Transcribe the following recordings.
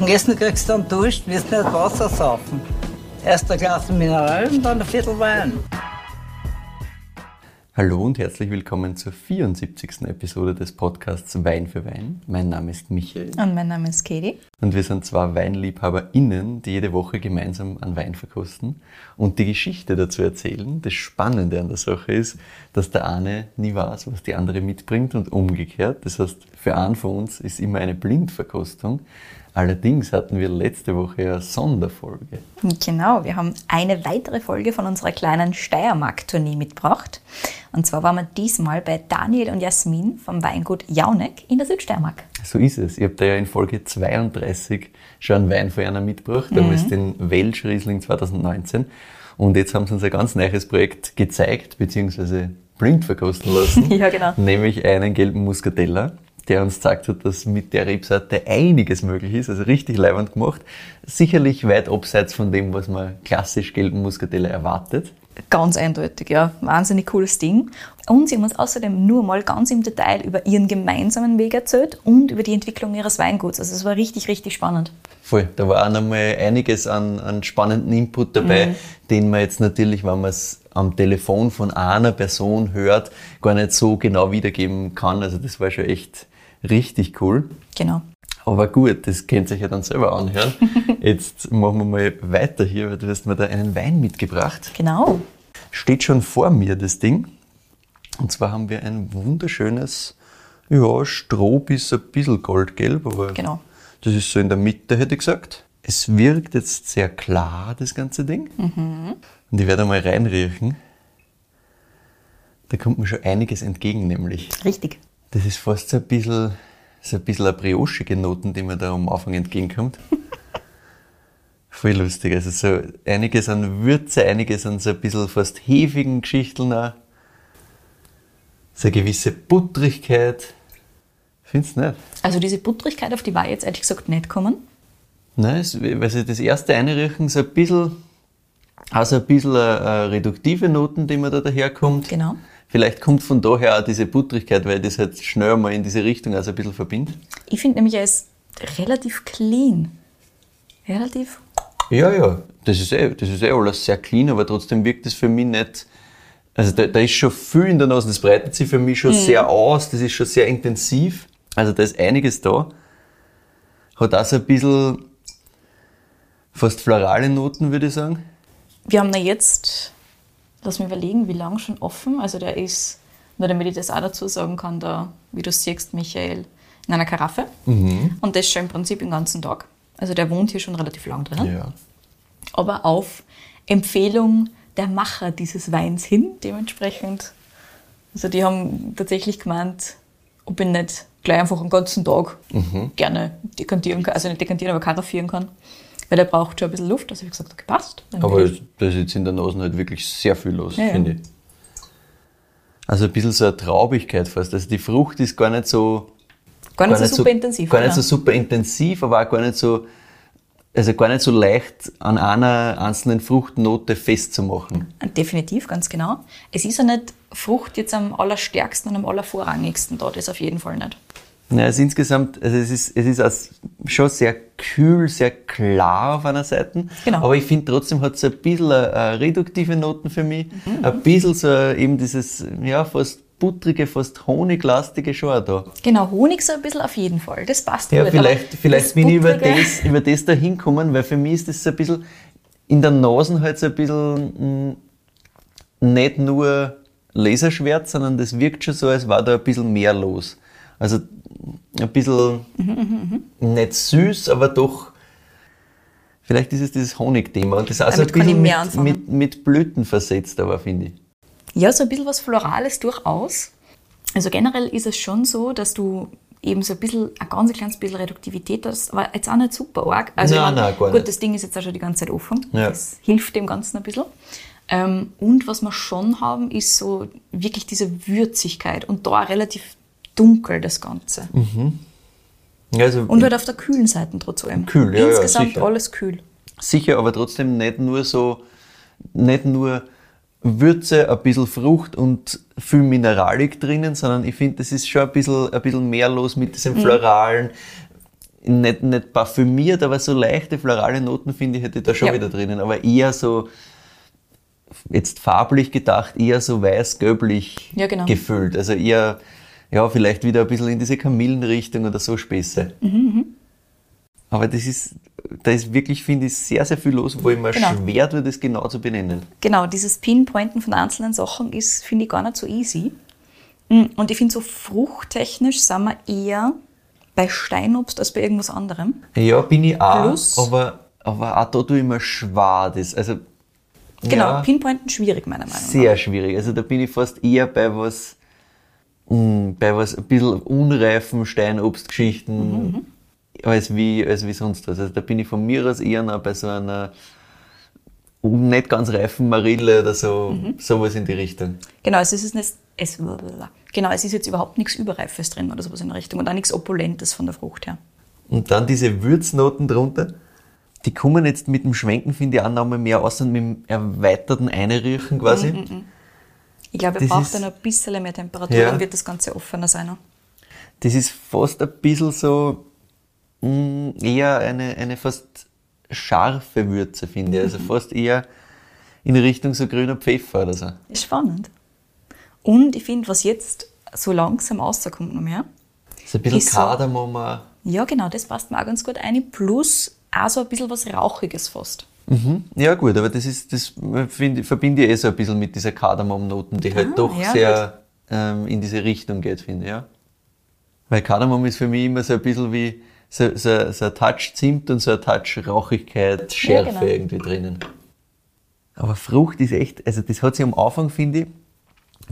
Zum Essen kriegst du dann Dusch, wirst nicht Wasser saufen. Erst ein Glas Mineral und dann ein Viertel Wein. Hallo und herzlich willkommen zur 74. Episode des Podcasts Wein für Wein. Mein Name ist Michael. Und mein Name ist Katie. Und wir sind zwei WeinliebhaberInnen, die jede Woche gemeinsam an Wein verkosten und die Geschichte dazu erzählen. Das Spannende an der Sache ist, dass der eine nie weiß, was die andere mitbringt und umgekehrt. Das heißt, für einen von uns ist immer eine Blindverkostung. Allerdings hatten wir letzte Woche eine Sonderfolge. Genau, wir haben eine weitere Folge von unserer kleinen Steiermark-Tournee mitgebracht. Und zwar waren wir diesmal bei Daniel und Jasmin vom Weingut Jauneck in der Südsteiermark. So ist es. Ich habe da ja in Folge 32 schon einen Wein von einer mitgebracht, damals den Welsch Riesling 2019. Und jetzt haben sie uns ein ganz neues Projekt gezeigt, beziehungsweise blind verkosten lassen. Ja, genau. Nämlich einen gelben Muscatella, der uns gesagt hat, dass mit der Rebsorte einiges möglich ist. Also richtig leibend gemacht. Sicherlich weit abseits von dem, was man klassisch gelben Muscatella erwartet. Ganz eindeutig, ja. Wahnsinnig cooles Ding. Und sie haben uns außerdem nur mal ganz im Detail über ihren gemeinsamen Weg erzählt und über die Entwicklung ihres Weinguts. Also es war richtig, richtig spannend. Voll. Da war auch nochmal einiges an, an spannenden Input dabei, den man jetzt natürlich, wenn man es am Telefon von einer Person hört, gar nicht so genau wiedergeben kann. Also das war schon echt richtig cool. Genau. Aber gut, das könnt ihr euch ja dann selber anhören. Jetzt machen wir mal weiter hier, weil du hast mir da einen Wein mitgebracht. Genau. Steht schon vor mir das Ding. Und zwar haben wir ein wunderschönes, ja, Stroh bis ein bisschen goldgelb, aber Genau. das ist so in der Mitte, hätte ich gesagt. Es wirkt jetzt sehr klar, das ganze Ding. Und ich werde mal reinriechen. Da kommt mir schon einiges entgegen, nämlich. Richtig. Das ist fast so ein bisschen, so ein bisschen eine briochige Noten, die mir da am Anfang entgegenkommt. Voll lustig. Also so einiges an Würze, einiges an so ein bisschen fast hefigen Geschichten auch. So eine gewisse Buttrigkeit. Findest du nicht? Also diese Buttrigkeit, auf die war jetzt ehrlich gesagt nicht kommen. Nein, weil sie das erste Einriechen so ein bisschen, also ein bisschen eine, eine reduktive Noten, die mir da daherkommt. Genau. Vielleicht kommt von daher auch diese Buttrigkeit, weil das halt schnell mal in diese Richtung also ein bisschen verbindet. Ich finde nämlich, er ist relativ clean. Relativ. Ja, ja, das ist eh, das ist eh alles sehr clean, aber trotzdem wirkt es für mich nicht, also da, da ist schon viel in der Nase, das breitet sich für mich schon sehr aus, das ist schon sehr intensiv, also da ist einiges da. Hat auch so ein bisschen fast florale Noten, würde ich sagen. Wir haben da jetzt, lass mich überlegen, wie lange schon offen. Also der ist, nur damit ich das auch dazu sagen kann, da, wie du siehst, Michael, in einer Karaffe. Und das schon im Prinzip den ganzen Tag. Also der wohnt hier schon relativ lang drin. Ja. Aber auf Empfehlung der Macher dieses Weins hin, dementsprechend. Also die haben tatsächlich gemeint, ob ich nicht gleich einfach einen ganzen Tag gerne dekantieren kann, also nicht dekantieren, aber karaffieren kann. Weil der braucht schon ein bisschen Luft. Also ich gesagt, okay, passt. Aber da ist jetzt in der Nase halt wirklich sehr viel los, Ja, ja. finde ich. Also ein bisschen so eine Traubigkeit fast. Also die Frucht ist gar nicht so gar nicht so super intensiv. Gar nicht so super intensiv, aber auch gar nicht so, also gar nicht so leicht an einer einzelnen Fruchtnote festzumachen. Definitiv, ganz genau. Es ist ja nicht Frucht jetzt am allerstärksten und am allervorrangigsten da, das auf jeden Fall nicht. Ja, also insgesamt, also es ist, es ist als schon sehr kühl, sehr klar auf einer Seite. Genau. Aber ich finde trotzdem hat es ein bisschen eine, eine reduktive Noten für mich. Mhm. Ein bisschen so eben dieses, ja, fast buttrige, fast honiglastige schon auch da. Genau, Honig so ein bisschen auf jeden Fall. Das passt Ja, gut. vielleicht, vielleicht bin ich über das, über das da hinkommen, weil für mich ist das so ein bisschen in der Nase halt so ein bisschen mh, nicht nur Laserschwert, sondern das wirkt schon so, als war da ein bisschen mehr los. Also ein bisschen nicht süß, aber doch. Vielleicht ist es dieses Honigthema und das auch so ein bisschen mit, mit, mit Blüten versetzt, aber finde ich. Ja, so ein bisschen was Florales durchaus. Also generell ist es schon so, dass du eben so ein bisschen, ein ganz kleines bisschen Reduktivität hast, aber jetzt auch nicht super arg. Also Nein, nein, gar gut, nicht. das Ding ist jetzt auch schon die ganze Zeit offen. Ja. Das hilft dem Ganzen ein bisschen. Ähm, und was wir schon haben, ist so wirklich diese Würzigkeit und da relativ dunkel das Ganze. Ja, Also Und halt auf der kühlen Seite trotz allem. Kühl, ja, ja, Insgesamt sicher. alles kühl. Sicher, aber trotzdem nicht nur so, nicht nur Würze, ein bisschen Frucht und viel Mineralik drinnen, sondern ich finde, das ist schon ein bisschen, ein bisschen mehr los mit diesem Floralen. nicht, nicht parfümiert, aber so leichte florale Noten finde ich, hätte ich da schon Ja. wieder drinnen. Aber eher so, jetzt farblich gedacht, eher so weiß-gelblich Ja, genau. gefüllt. Also eher, ja, vielleicht wieder ein bisschen in diese Kamillenrichtung oder so Späße. Mhm, Aber das ist, da ist wirklich, finde ich, sehr, sehr viel los, wo ich mir Genau. schwer tue, das genau zu benennen. Genau, dieses Pinpointen von einzelnen Sachen ist, finde ich, gar nicht so easy. Mm, Und ich finde, so fruchttechnisch sind wir eher bei Steinobst als bei irgendwas anderem. Ja, bin ich auch, Plus- aber, aber auch da tue ich mir schwer. Das, also, Genau, ja, Pinpointen schwierig, meiner Meinung nach. sehr schwierig. Also da bin ich fast eher bei was, mh, bei was ein bisschen unreifen Steinobstgeschichten als, wie, als wie sonst was. Also da bin ich von mir aus eher noch bei so einer nicht ganz reifen Marille oder so, sowas in die Richtung. Genau, also es ist nicht, es, genau, es ist jetzt überhaupt nichts Überreifes drin oder sowas in der Richtung und auch nichts Opulentes von der Frucht her. Und dann diese Würznoten drunter, die kommen jetzt mit dem Schwenken, finde ich, auch noch mal mehr aus und mit dem erweiterten Einriechen quasi. Ich glaube, er Das braucht dann ein bisschen mehr Temperatur, Ja. dann wird das Ganze offener sein. Das ist fast ein bisschen so, mh, eher eine, eine fast scharfe Würze, finde ich. Also fast eher in Richtung so grüner Pfeffer oder so. Ist spannend. Und ich finde, was jetzt so langsam rauskommt noch mehr, So ein bisschen Ist so- Kardamom. auch. ja genau, das passt mir auch ganz gut ein, plus auch so ein bisschen was Rauchiges fast. Mhm. Ja gut, aber das ist, das finde ich, verbinde ich eh so ein bisschen mit dieser Kardamom-Noten, die halt Ah, doch ja, sehr ähm, in diese Richtung geht, finde ich, ja. Weil Kardamom ist für mich immer so ein bisschen wie so, so, so ein Touch Zimt und so ein Touch Rauchigkeit, Schärfe genau. irgendwie drinnen. Aber Frucht ist echt, also das hat sich am Anfang, finde ich,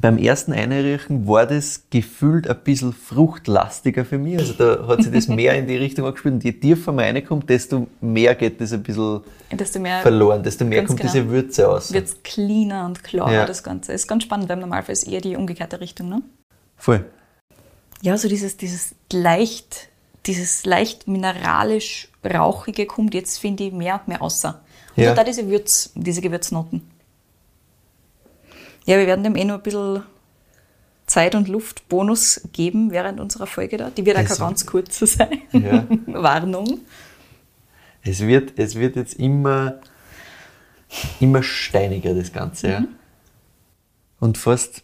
beim ersten Einriechen war das gefühlt ein bisschen fruchtlastiger für mich. Also da hat sich das mehr in die Richtung angespielt. Und je tiefer man reinkommt, desto mehr geht das ein bisschen Desto mehr verloren, desto mehr kommt genau. diese Würze aus. wird es cleaner und klarer, Ja. das Ganze. Ist ganz spannend, weil im Normalfall ist eher die umgekehrte Richtung, ne? Voll. Ja, so dieses, dieses leicht, dieses leicht mineralisch rauchige kommt jetzt, finde ich, mehr und mehr außer. Und ja. da diese Würz, diese Gewürznoten. Ja, wir werden dem eh nur ein bisschen Zeit- und Luftbonus geben während unserer Folge da. Die wird auch Das- keine ganz kurze sein. Ja. Warnung. Es wird, es wird jetzt immer, immer steiniger, das Ganze. Ja. Und fast,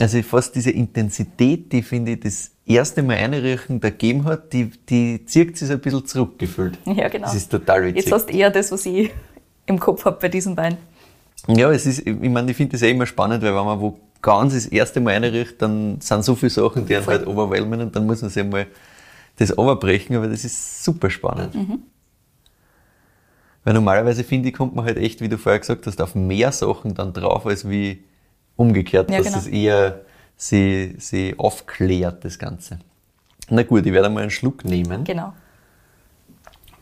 also fast diese Intensität, die finde ich das erste Mal einriechen da gegeben hat, die, die zieht sich ein bisschen zurückgefühlt. Ja, genau. Das ist total witzig. Jetzt hast du eher das, was ich im Kopf habe bei diesen beiden. Ja, es ist, ich meine, ich finde das ja immer spannend, weil wenn man wo ganz das erste Mal einriecht, dann sind so viele Sachen, die einen halt overwhelmen und dann muss man sich einmal das overbrechen, aber das ist super spannend. Mhm. Weil normalerweise finde ich, kommt man halt echt, wie du vorher gesagt hast, auf mehr Sachen dann drauf, als wie umgekehrt, Ja, dass genau. es eher sie, sie aufklärt, das Ganze. Na gut, ich werde mal einen Schluck nehmen. Genau,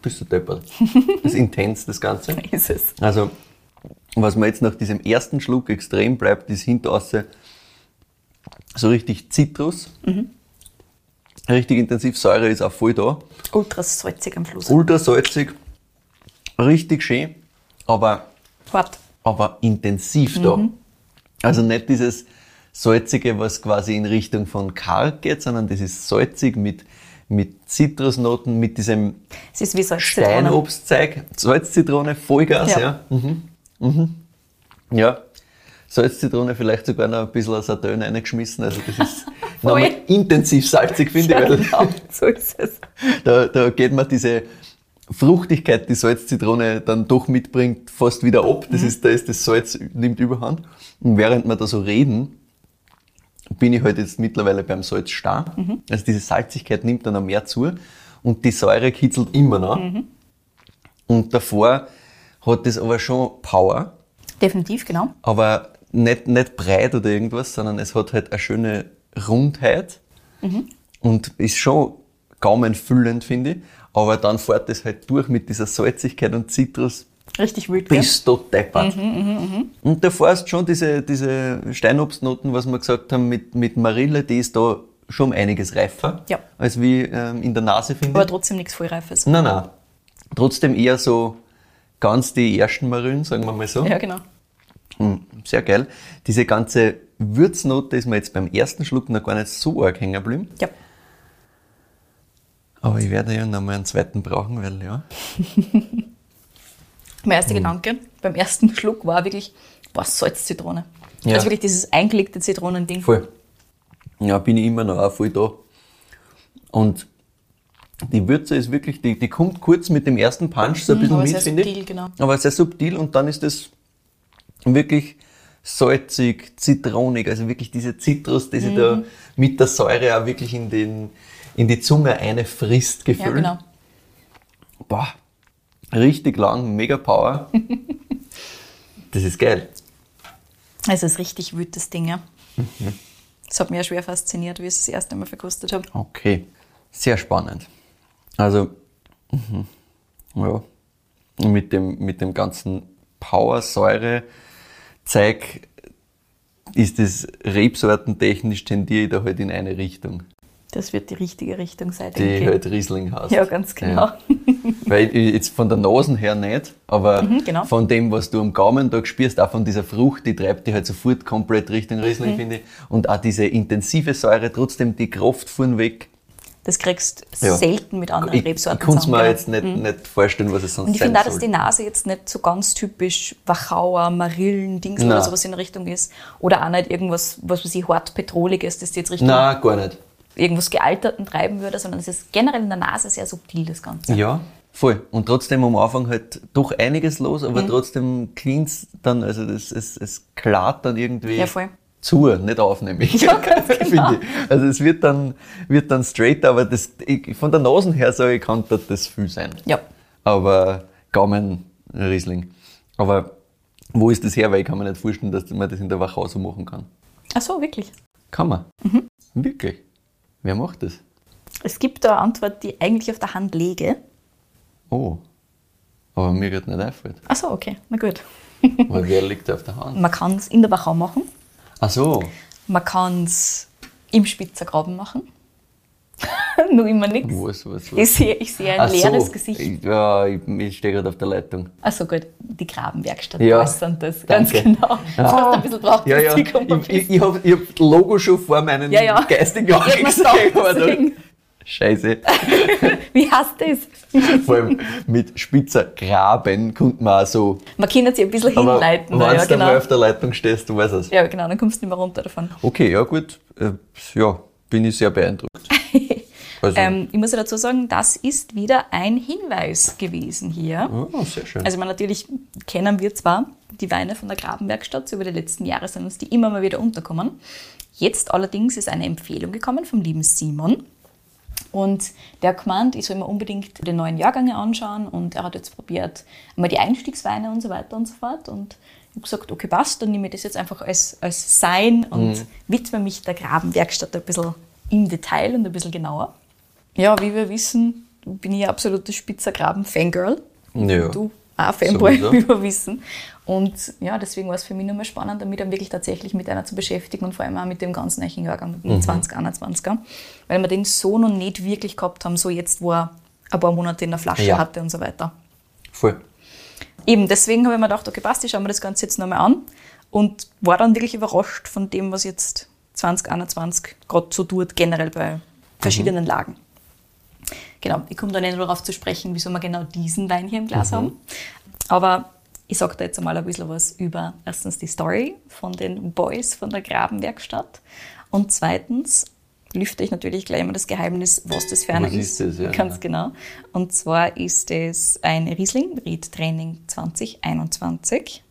Bist du deppert. Das ist intens, das Ganze. ist es. Also, was mir jetzt nach diesem ersten Schluck extrem bleibt, ist hinteraußen so richtig Zitrus. Richtig intensiv, Säure ist auch voll da. Ultra salzig am Schluss. Ultra salzig, richtig schön, aber, Hart. aber intensiv da. Also nicht dieses salzige, was quasi in Richtung von karg geht, sondern das ist salzig mit, mit Zitrusnoten, mit diesem Es ist wie. Steinobstzeug, Salzzitrone, Vollgas, ja. Ja. Mhm. Mhm. Ja. Salzzitrone, vielleicht sogar noch ein bisschen Sauterön reingeschmissen. Also das ist nochmal intensiv salzig, finde Ja, ich, weil genau, so ist es. da, da geht man diese Fruchtigkeit, die Salzzitrone dann doch mitbringt, fast wieder ab. Mhm. Das ist, da ist das Salz nimmt überhand. Und während wir da so reden, bin ich halt jetzt mittlerweile beim Salz stehen. Mhm. Also diese Salzigkeit nimmt dann noch mehr zu und die Säure kitzelt immer noch. Mhm. Und davor hat das aber schon Power, Definitiv, genau. aber nicht, nicht breit oder irgendwas, sondern es hat halt eine schöne Rundheit und ist schon gaumenfüllend, finde ich. Aber dann fährt es halt durch mit dieser Salzigkeit und Zitrus Richtig wild, bist du deppert. Und da fährst schon diese, diese Steinobstnoten, was wir gesagt haben, mit, mit Marille, die ist da schon um einiges reifer, Ja. als wie ähm, in der Nase, finde Aber trotzdem nichts Vollreifes. Nein, nein. Trotzdem eher so ganz die ersten Marillen, sagen wir mal so. Ja, genau. Mm, Sehr geil. Diese ganze Würznote ist mir jetzt beim ersten Schluck noch gar nicht so arg hängen geblieben. Ja. Aber ich werde ja nochmal einen zweiten brauchen, weil ja. Mein erster Gedanke beim ersten Schluck war wirklich, was Salz-Zitrone. Ja. Also wirklich dieses eingelegte Zitronending. Voll. Ja, bin ich immer noch auch voll da. Und die Würze ist wirklich, die, die kommt kurz mit dem ersten Punch so ein bisschen aber mit, sehr finde ich. subtil, genau. Aber sehr subtil und dann ist es wirklich salzig, zitronig, also wirklich diese Zitrus, die sich Mhm. da mit der Säure auch wirklich in, den, in die Zunge eine frisst, Ja, Gefühl. genau. Boah, richtig lang, mega Power. das ist geil. Also es ist richtig wütes Ding, ja. Mhm. Das hat mich ja schwer fasziniert, wie ich es das erste Mal verkostet habe. Okay, sehr spannend. Also, mhm, ja, mit dem, mit dem ganzen Power-Säure-Zeug ist das rebsortentechnisch tendiere ich da halt in eine Richtung, Das wird die richtige Richtung sein, die denke ich. halt Riesling heißt. Ja, ganz genau. Ja. Weil jetzt von der Nase her nicht, aber genau. von dem, was du am Gaumen da spürst, auch von dieser Frucht, die treibt dich halt sofort komplett Richtung Mhm. Riesling, finde ich. Und auch diese intensive Säure, trotzdem die Kraft von weg. Das kriegst du Ja. selten mit anderen Ich, ich Rebsorten kann es mir zusammen, jetzt nicht, nicht vorstellen, was es sonst Und ich finde auch, dass die Nase jetzt nicht so ganz typisch Wachauer, Marillen, Dings Nein. oder sowas in der Richtung ist. Oder auch nicht irgendwas, was weiß ich, hart petroliges, das jetzt Richtung Nein, gar nicht. irgendwas Gealterten treiben würde, sondern es ist generell in der Nase sehr subtil, das Ganze. Ja, voll. Und trotzdem am Anfang halt doch einiges los, Mhm. aber trotzdem cleans dann, also das, es, es klart dann irgendwie Ja, voll. Zu, nicht auf, nämlich. Ja, ganz genau. Finde ich. Also es wird dann, wird dann straight, aber das, ich, von der Nase her sage ich, kann das das viel sein. Ja. Aber Gaumen Riesling. Aber wo ist das her? Weil ich kann mir nicht vorstellen, dass man das in der Wachau so machen kann. Ach so, wirklich. Kann man. Mhm. Wirklich. Wer macht das? Es gibt da eine Antwort, die eigentlich auf der Hand lege. Oh. Aber mir geht nicht einfällt. Ach so, okay, na gut. Aber wer liegt auf der Hand? Man kann es in der Wachau machen. Ach so. Man kann es im Spitzergraben machen. Nur immer nichts. Was, was, was? Ich sehe, ich sehe ein Ach leeres so. Gesicht. Ich, ja, ich, ich stehe gerade auf der Leitung. Achso, gut. Die Grabenwerkstatt Ja. äußern das. Ganz Danke. genau. Du hast ein bisschen drauf, Ja, ja. Ich, ich, ich habe hab das Logo schon vor meinen Ja, ja. geistigen Augen gesehen. Scheiße. Wie heißt das? Vor allem mit spitzer Graben konnte man auch so. Man kann sich ein bisschen Aber hinleiten. wenn ja, du mal genau. auf der Leitung stehst, du weißt es. ja, genau, dann kommst du nicht mehr runter davon. Okay, ja gut. Äh, ja, bin ich sehr beeindruckt. Also, Ähm, ich muss ja dazu sagen, das ist wieder ein Hinweis gewesen hier. oh, sehr schön. Also, meine, natürlich kennen wir zwar die Weine von der Grabenwerkstatt, so über die letzten Jahre sind uns die immer mal wieder unterkommen. Jetzt allerdings ist eine Empfehlung gekommen vom lieben Simon. Und der gemeint, ich soll mir unbedingt die neuen Jahrgänge anschauen und er hat jetzt probiert, mal die Einstiegsweine und so weiter und so fort. Und ich habe gesagt, okay, passt, dann nehme ich das jetzt einfach als, als Sein und widme mich der Grabenwerkstatt ein bisschen im Detail und ein bisschen genauer. Ja, wie wir wissen, bin ich ein absolutes Spitzer-Graben-Fangirl. Ja. Du auch Fanboy, Sowieso. wie wir wissen. Und ja, deswegen war es für mich nochmal spannend, damit dann wirklich tatsächlich mit einer zu beschäftigen und vor allem auch mit dem ganzen neuen Jahrgang, mit dem 2021er. Weil wir den so noch nicht wirklich gehabt haben, so jetzt, wo er ein paar Monate in der Flasche Ja. hatte und so weiter. Voll. Eben, deswegen habe ich mir gedacht, okay, passt, ich schaue mir das Ganze jetzt nochmal an und war dann wirklich überrascht von dem, was jetzt 2021 gerade so tut, generell bei verschiedenen Lagen. Genau, ich komme da nicht darauf zu sprechen, wieso wir genau diesen Wein hier im Glas haben. Aber ich sage da jetzt einmal ein bisschen was über erstens die Story von den Boys von der Grabenwerkstatt und zweitens lüfte ich natürlich gleich mal das Geheimnis, was das für einer Was ist das, ja? Ganz genau. Und zwar ist es ein Riesling, Ried Training 2021.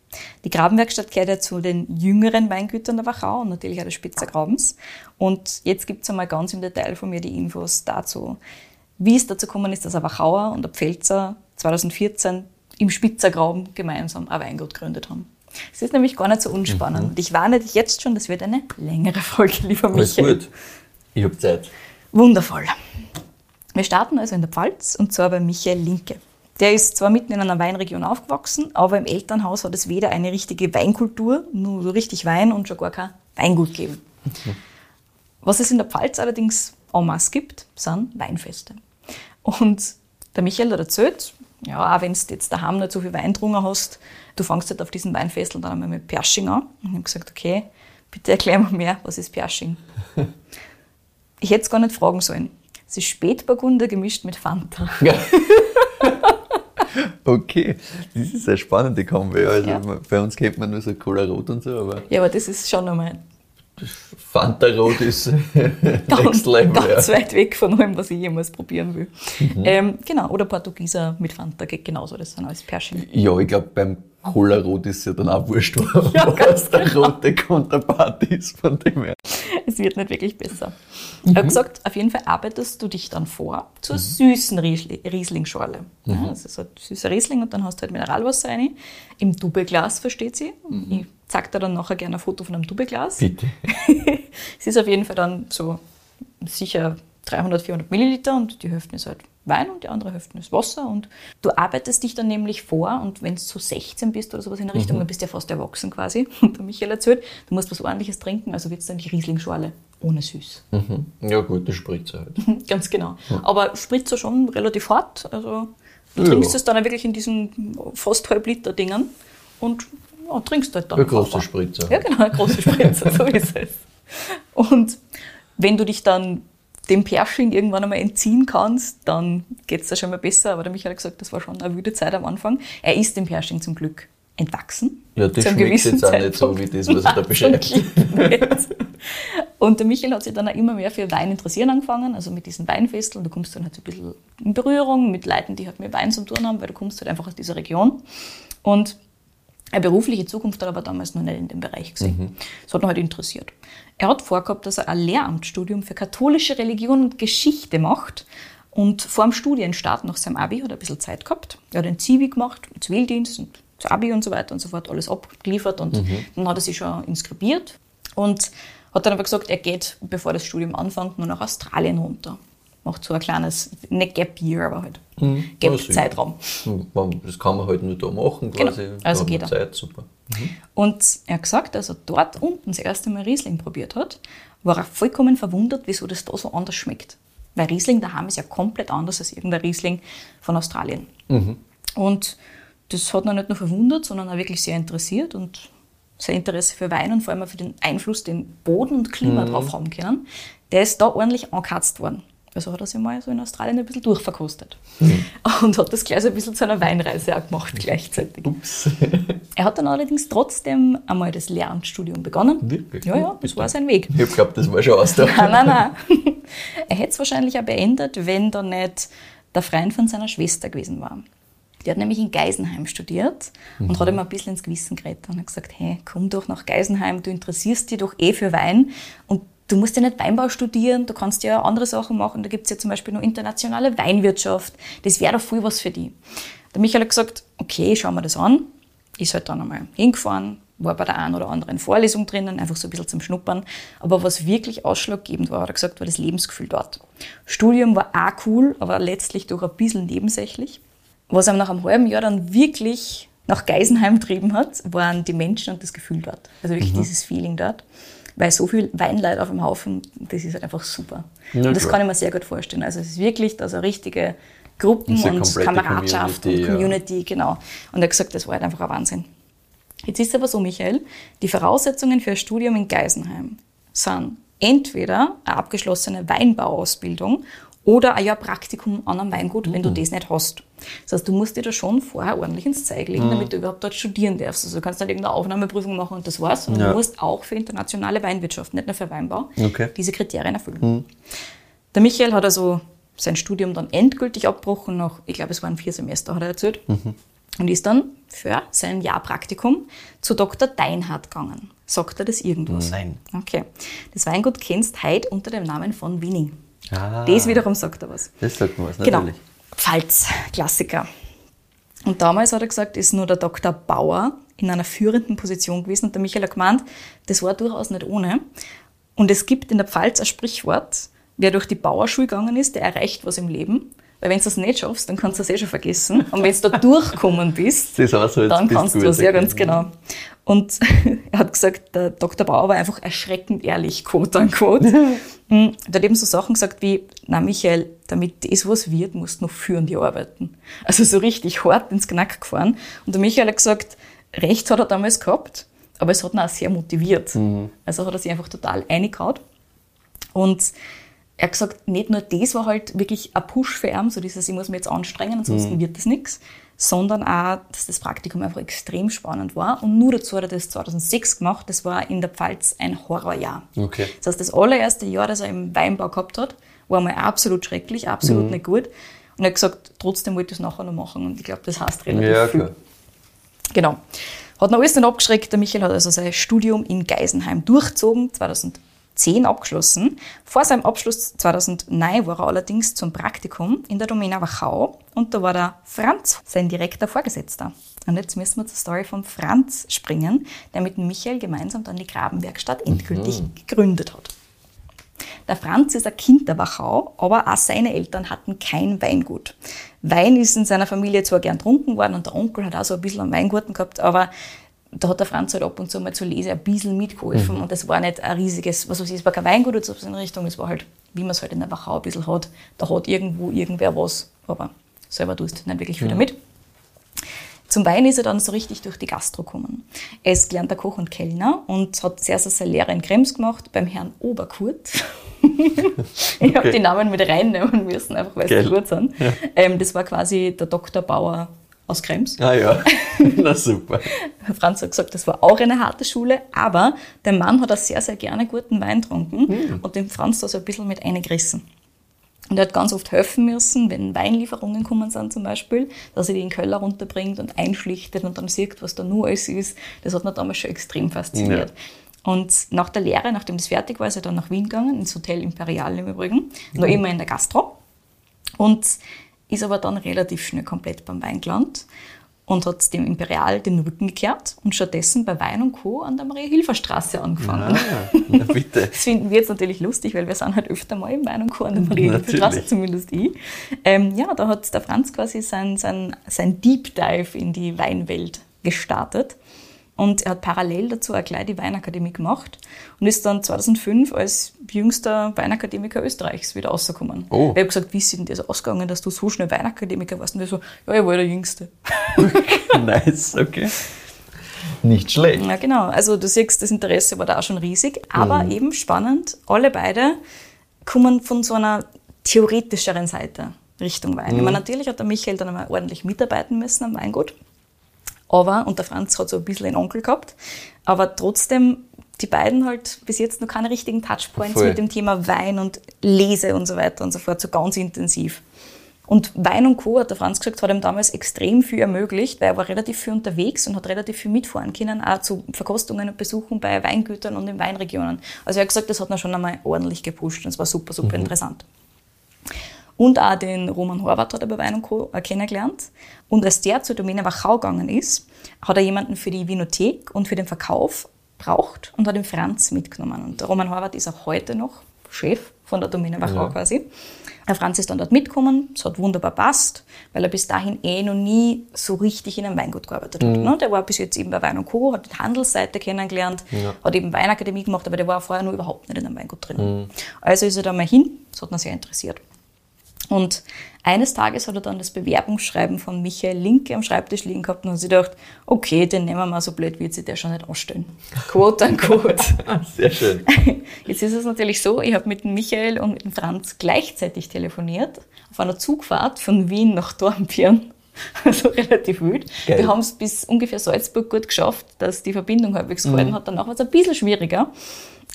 Die Grabenwerkstatt gehört ja zu den jüngeren Weingütern der Wachau und natürlich auch des Spitzer Grabens. Und jetzt gibt es einmal ganz im Detail von mir die Infos dazu, wie es dazu gekommen ist, dass ein Wachauer und ein Pfälzer 2014 im Spitzergraben gemeinsam ein Weingut gegründet haben. Es ist nämlich gar nicht so unspannend. Und ich warne dich jetzt schon, das wird eine längere Folge, lieber Alles Michael. gut. Ich habe Zeit. Wundervoll. Wir starten also in der Pfalz und zwar bei Michael Linke. Der ist zwar mitten in einer Weinregion aufgewachsen, aber im Elternhaus hat es weder eine richtige Weinkultur, nur so richtig Wein und schon gar kein Weingut gegeben. Was es in der Pfalz allerdings en masse gibt, sind Weinfeste. Und der Michael hat erzählt, ja, auch wenn du jetzt daheim nicht so viel Wein getrunken hast, du fängst halt auf diesen Weinfestel dann einmal mit Pershing an. Und ich habe gesagt, okay, bitte erklär mir mehr, was ist Pershing? Ich hätte es gar nicht fragen sollen. Es ist Spätburgunder gemischt mit Fanta. Ja. okay, das ist eine spannende Kombi. Also Ja. bei uns kennt man nur so Cola Rot und so, aber Ja, aber das ist schon einmal Fanta Rot ist Next Level. ganz Ja. weit weg von allem, was ich jemals probieren will. Mhm. Ähm, genau, oder Portugieser mit Fanta geht genauso. Das sind alles Perschen. ja, ich glaube, beim Cola Rot ist ja dann auch wurscht, Ja, was der genau. rote Konterpart ist von dem her. Es wird nicht wirklich besser. Mhm. Er hat gesagt, auf jeden Fall arbeitest du dich dann vor zur süßen Riesli- Riesling-Schorle. Mhm. Ja, das ist ein süßer Riesling und dann hast du halt Mineralwasser rein. Im Doppelglas, versteht sie. Ich zeig dir dann nachher gerne ein Foto von einem. Mhm. Bitte. es ist auf jeden Fall dann so sicher 300, 400 Milliliter und die Hälfte ist halt Wein und die andere Hälfte ist Wasser. Und du arbeitest dich dann nämlich vor und wenn du so 16 bist oder sowas in der Richtung, dann bist du ja fast erwachsen quasi. Und der Michael erzählt, du musst was ordentliches trinken, also wird es dann die Riesling-Schorle ohne süß. Mhm. Ja gut, das spricht halt. Ganz genau. Aber spritzt schon relativ hart. Also du Ja. trinkst es dann wirklich in diesen fast halb Liter Dingen und ja, trinkst halt dann. Eine große einfach. Spritze. Ja, genau, eine große Spritze, so ist es. Und wenn du dich dann dem Pershing irgendwann einmal entziehen kannst, dann geht es da schon mal besser. Aber der Michael hat gesagt, das war schon eine wüde Zeit am Anfang. Er ist dem Pershing zum Glück entwachsen. Ja, das schmeckt jetzt auch nicht so wie das, was er da beschreibt. Und der Michael hat sich dann auch immer mehr für Wein interessieren angefangen, also mit diesen Weinfesteln. Du kommst dann halt so ein bisschen in Berührung mit Leuten, die halt mit Wein zu tun haben, weil du kommst halt einfach aus dieser Region. Und eine berufliche Zukunft hat er aber damals noch nicht in dem Bereich gesehen. Das hat ihn halt interessiert. Er hat vorgehabt, dass er ein Lehramtsstudium für katholische Religion und Geschichte macht. Und vor dem Studienstart nach seinem Abi hat er ein bisschen Zeit gehabt. Er hat den Zivi gemacht, Zivildienst und das Abi und so weiter und so fort, alles abgeliefert. Und dann hat er sich schon inskribiert und hat dann aber gesagt, er geht, bevor das Studium anfängt, nur nach Australien runter. Macht so ein kleines, nicht Gap Year, aber halt Ja, Gap. Zeitraum. Hm, man- Das kann man halt nur da machen, Genau. quasi. Da Also geht. Zeit, super. Und er hat gesagt, als er dort unten das erste Mal Riesling probiert hat, war er vollkommen verwundert, wieso das da so anders schmeckt. Weil Riesling daheim ist ja komplett anders als irgendein Riesling von Australien. Und das hat ihn nicht nur verwundert, sondern auch wirklich sehr interessiert und sein Interesse für Wein und vor allem auch für den Einfluss, den Boden und Klima drauf haben können, der ist da ordentlich angekatzt worden. Also hat er sich mal so in Australien ein bisschen durchverkostet. Und hat das gleich so ein bisschen zu einer Weinreise auch gemacht gleichzeitig. Ups. Er hat dann allerdings trotzdem einmal das Lehramtsstudium begonnen. Wirklich? Ja, ja, das war sein Weg. Ich glaube, das war schon aus der. Nein, nein, nein. Er hätte es wahrscheinlich auch beendet, wenn da nicht der Freund von seiner Schwester gewesen war. Die hat nämlich in Geisenheim studiert und hat ihm ein bisschen ins Gewissen geredet und hat gesagt, hey, komm doch nach Geisenheim, du interessierst dich doch eh für Wein und du musst ja nicht Weinbau studieren, du kannst ja andere Sachen machen. Da gibt es ja zum Beispiel noch internationale Weinwirtschaft. Das wäre doch voll was für die. Der Michael hat gesagt, okay, schauen wir das an. Ist halt dann einmal hingefahren, war bei der einen oder anderen Vorlesung drinnen, einfach so ein bisschen zum Schnuppern. Aber was wirklich ausschlaggebend war, hat er gesagt, war das Lebensgefühl dort. Studium war auch cool, aber letztlich doch ein bisschen nebensächlich. Was ihm nach einem halben Jahr dann wirklich nach Geisenheim getrieben hat, waren die Menschen und das Gefühl dort. Also wirklich dieses Feeling dort. Weil so viel Weinleid auf dem Haufen, das ist halt einfach super. Ja, und das klar. kann ich mir sehr gut vorstellen. Also es ist wirklich, dass er richtige Gruppen Diese und Kameradschaft Community, und ja. Community, genau. Und er hat gesagt, das war halt einfach ein Wahnsinn. Jetzt ist aber so, Michael, die Voraussetzungen für ein Studium in Geisenheim sind entweder eine abgeschlossene Weinbauausbildung oder ein Jahr Praktikum an einem Weingut, wenn du das nicht hast. Das heißt, du musst dir da schon vorher ordentlich ins Zeug legen, damit du überhaupt dort studieren darfst. Also du kannst nicht irgendeine Aufnahmeprüfung machen und das war's, sondern Ja. du musst auch für internationale Weinwirtschaft, nicht nur für Weinbau, Okay. diese Kriterien erfüllen. Der Michael hat also sein Studium dann endgültig abgebrochen, nach, ich glaube, es waren vier Semester, hat er erzählt. Und ist dann für sein Jahr Praktikum zu Dr. Deinhardt gegangen. Sagt er das irgendwas? Nein. Okay. Das Weingut kennst heute unter dem Namen von Winning. Ah, Das wiederum sagt er was. das sagt man was, Genau. natürlich. Pfalz, Klassiker. Und damals hat er gesagt, ist nur der Dr. Bauer in einer führenden Position gewesen. Und der Michael hat gemeint, das war durchaus nicht ohne. Und es gibt in der Pfalz ein Sprichwort, wer durch die Bauerschule gegangen ist, der erreicht was im Leben. Weil wenn du das nicht schaffst, dann kannst du das eh schon vergessen. Und wenn du da durchgekommen bist, so, jetzt dann kannst du das, gut, ja ganz genau. Und er hat gesagt, der Dr. Bauer war einfach erschreckend ehrlich, quote unquote. Mm, Der hat eben so Sachen gesagt wie, na Michael, damit das was wird, musst du noch führen die arbeiten. Also so richtig hart ins Knack gefahren. Und der Michael hat gesagt, recht hat er damals gehabt, aber es hat ihn auch sehr motiviert. Also hat er sich einfach total eingehaut. Und er hat gesagt, nicht nur das war halt wirklich ein Push für ihn, so dieses, ich muss mich jetzt anstrengen, ansonsten mhm. wird das nichts, sondern auch, dass das Praktikum einfach extrem spannend war. Und nur dazu hat er das 2006 gemacht, das war in der Pfalz ein Horrorjahr. Okay. Das heißt, das allererste Jahr, das er im Weinbau gehabt hat, war mal absolut schrecklich, absolut mhm. nicht gut. Und er hat gesagt, trotzdem wollte ich es nachher noch machen. Und ich glaube, das heißt relativ ja, viel. Klar. Genau. Hat noch alles dann abgeschreckt. Der Michael hat also sein Studium in Geisenheim durchgezogen, 2010 abgeschlossen. Vor seinem Abschluss 2009 war er allerdings zum Praktikum in der Domäne Wachau und da war der Franz sein direkter Vorgesetzter. Und jetzt müssen wir zur Story von Franz springen, der mit Michael gemeinsam dann die Grabenwerkstatt endgültig mhm. gegründet hat. Der Franz ist ein Kind der Wachau, aber auch seine Eltern hatten kein Weingut. Wein ist in seiner Familie zwar gern trunken worden und der Onkel hat auch so ein bisschen einen Weingarten gehabt, aber da hat der Franz halt ab und zu mal zu lesen ein bisschen mitgeholfen mhm. und das war nicht ein riesiges, was weiß ich, es war kein Weingut oder so in Richtung, es war halt, wie man es halt in der Wachau ein bisschen hat, da hat irgendwo irgendwer was, aber selber tust nicht wirklich viel mhm. damit. Zum Wein ist er dann so richtig durch die Gastro gekommen. Er ist gelernter Koch und Kellner und hat sehr, sehr seine Lehre in Krems gemacht beim Herrn Oberkurt. ich okay. habe die Namen mit reinnehmen müssen, einfach weil sie gut sind. Ja. Ähm, das war quasi der Dr. Bauer aus Krems. Ah ja, na super. Franz hat gesagt, das war auch eine harte Schule, aber der Mann hat auch sehr, sehr gerne guten Wein getrunken hm. und den Franz da so ein bisschen mit eingerissen. Und er hat ganz oft helfen müssen, wenn Weinlieferungen kommen sind zum Beispiel, dass er die in den Keller runterbringt und einschlichtet und dann sieht, was da nur alles ist. Das hat mich damals schon extrem fasziniert. Ja. Und nach der Lehre, nachdem das fertig war, ist er dann nach Wien gegangen, ins Hotel Imperial im Übrigen, mhm. noch immer in der Gastro. Und ist aber dann relativ schnell komplett beim Wein gelandet und hat dem Imperial den Rücken gekehrt und stattdessen bei Wein und Co. an der Maria-Hilfer-Straße angefangen. Ah, na bitte. das finden wir jetzt natürlich lustig, weil wir sind halt öfter mal im Wein und Co. an der Maria-Hilfer-Straße, zumindest ich. Ähm, ja, da hat der Franz quasi sein, sein, sein Deep Dive in die Weinwelt gestartet und er hat parallel dazu auch gleich die Weinakademie gemacht und ist dann 2005 als jüngster Weinakademiker Österreichs wieder rausgekommen. Oh. Ich habe gesagt, wie ist denn das ausgegangen, dass du so schnell Weinakademiker warst? Und er so, ja, ich war der Jüngste. nice, okay. Nicht schlecht. Ja, genau. Also du siehst, das Interesse war da auch schon riesig, aber mhm. eben spannend, alle beide kommen von so einer theoretischeren Seite Richtung Wein. Mhm. Ich meine, natürlich hat der Michael dann einmal ordentlich mitarbeiten müssen am Weingut. Aber, und der Franz hat so ein bisschen einen Onkel gehabt, aber trotzdem die beiden halt bis jetzt noch keine richtigen Touchpoints Voll. mit dem Thema Wein und Lese und so weiter und so fort, so ganz intensiv. Und Wein und Co., hat der Franz gesagt, hat ihm damals extrem viel ermöglicht, weil er war relativ viel unterwegs und hat relativ viel mitfahren können, auch zu Verkostungen und Besuchen bei Weingütern und in Weinregionen. Also er hat gesagt, das hat ihn schon einmal ordentlich gepusht und es war super, super mhm. interessant. Und auch den Roman Horvath hat er bei Wein und Co. kennengelernt. Und als der zur Domäne Wachau gegangen ist, hat er jemanden für die Vinothek und für den Verkauf braucht und hat den Franz mitgenommen. Und der Roman Horvath ist auch heute noch Chef von der Domäne Wachau ja. quasi. Der Franz ist dann dort mitgekommen, es hat wunderbar passt, weil er bis dahin eh noch nie so richtig in einem Weingut gearbeitet hat. Mhm. Ne? Der war bis jetzt eben bei Wein und Co., hat die Handelsseite kennengelernt, ja. hat eben Weinakademie gemacht, aber der war vorher noch überhaupt nicht in einem Weingut drin. Mhm. Also ist er da mal hin, das hat ihn sehr interessiert. Und eines Tages hat er dann das Bewerbungsschreiben von Michael Linke am Schreibtisch liegen gehabt und hat sich gedacht, okay, den nehmen wir mal so blöd, wird sich der schon nicht anstellen. Quote an Quote. Sehr schön. Jetzt ist es natürlich so, ich habe mit dem Michael und mit dem Franz gleichzeitig telefoniert, auf einer Zugfahrt von Wien nach Dornbirn. Also relativ wild. Geil. Wir haben es bis ungefähr Salzburg gut geschafft, dass die Verbindung halbwegs gehalten mhm. hat. Danach war es ein bisschen schwieriger.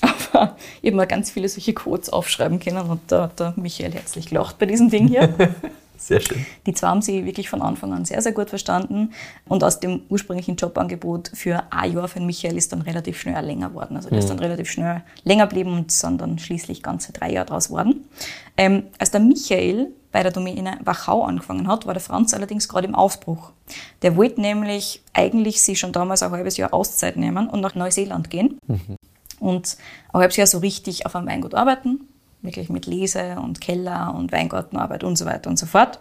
Aber ich habe mir ganz viele solche Codes aufschreiben können und da hat der Michael herzlich gelacht bei diesem Ding hier. Sehr schön. Die zwei haben sie wirklich von Anfang an sehr, sehr gut verstanden. Und aus dem ursprünglichen Jobangebot für ein Jahr für Michael ist dann relativ schnell länger geworden. Also der mhm. ist dann relativ schnell länger geblieben und sind dann schließlich ganze drei Jahre draus geworden. Ähm, als der Michael bei der Domäne Wachau angefangen hat, war der Franz allerdings gerade im Aufbruch. Der wollte nämlich eigentlich sich schon damals ein halbes Jahr Auszeit nehmen und nach Neuseeland gehen. Mhm und ein halbes Jahr so richtig auf einem Weingut arbeiten, wirklich mit Lese und Keller und Weingartenarbeit und so weiter und so fort.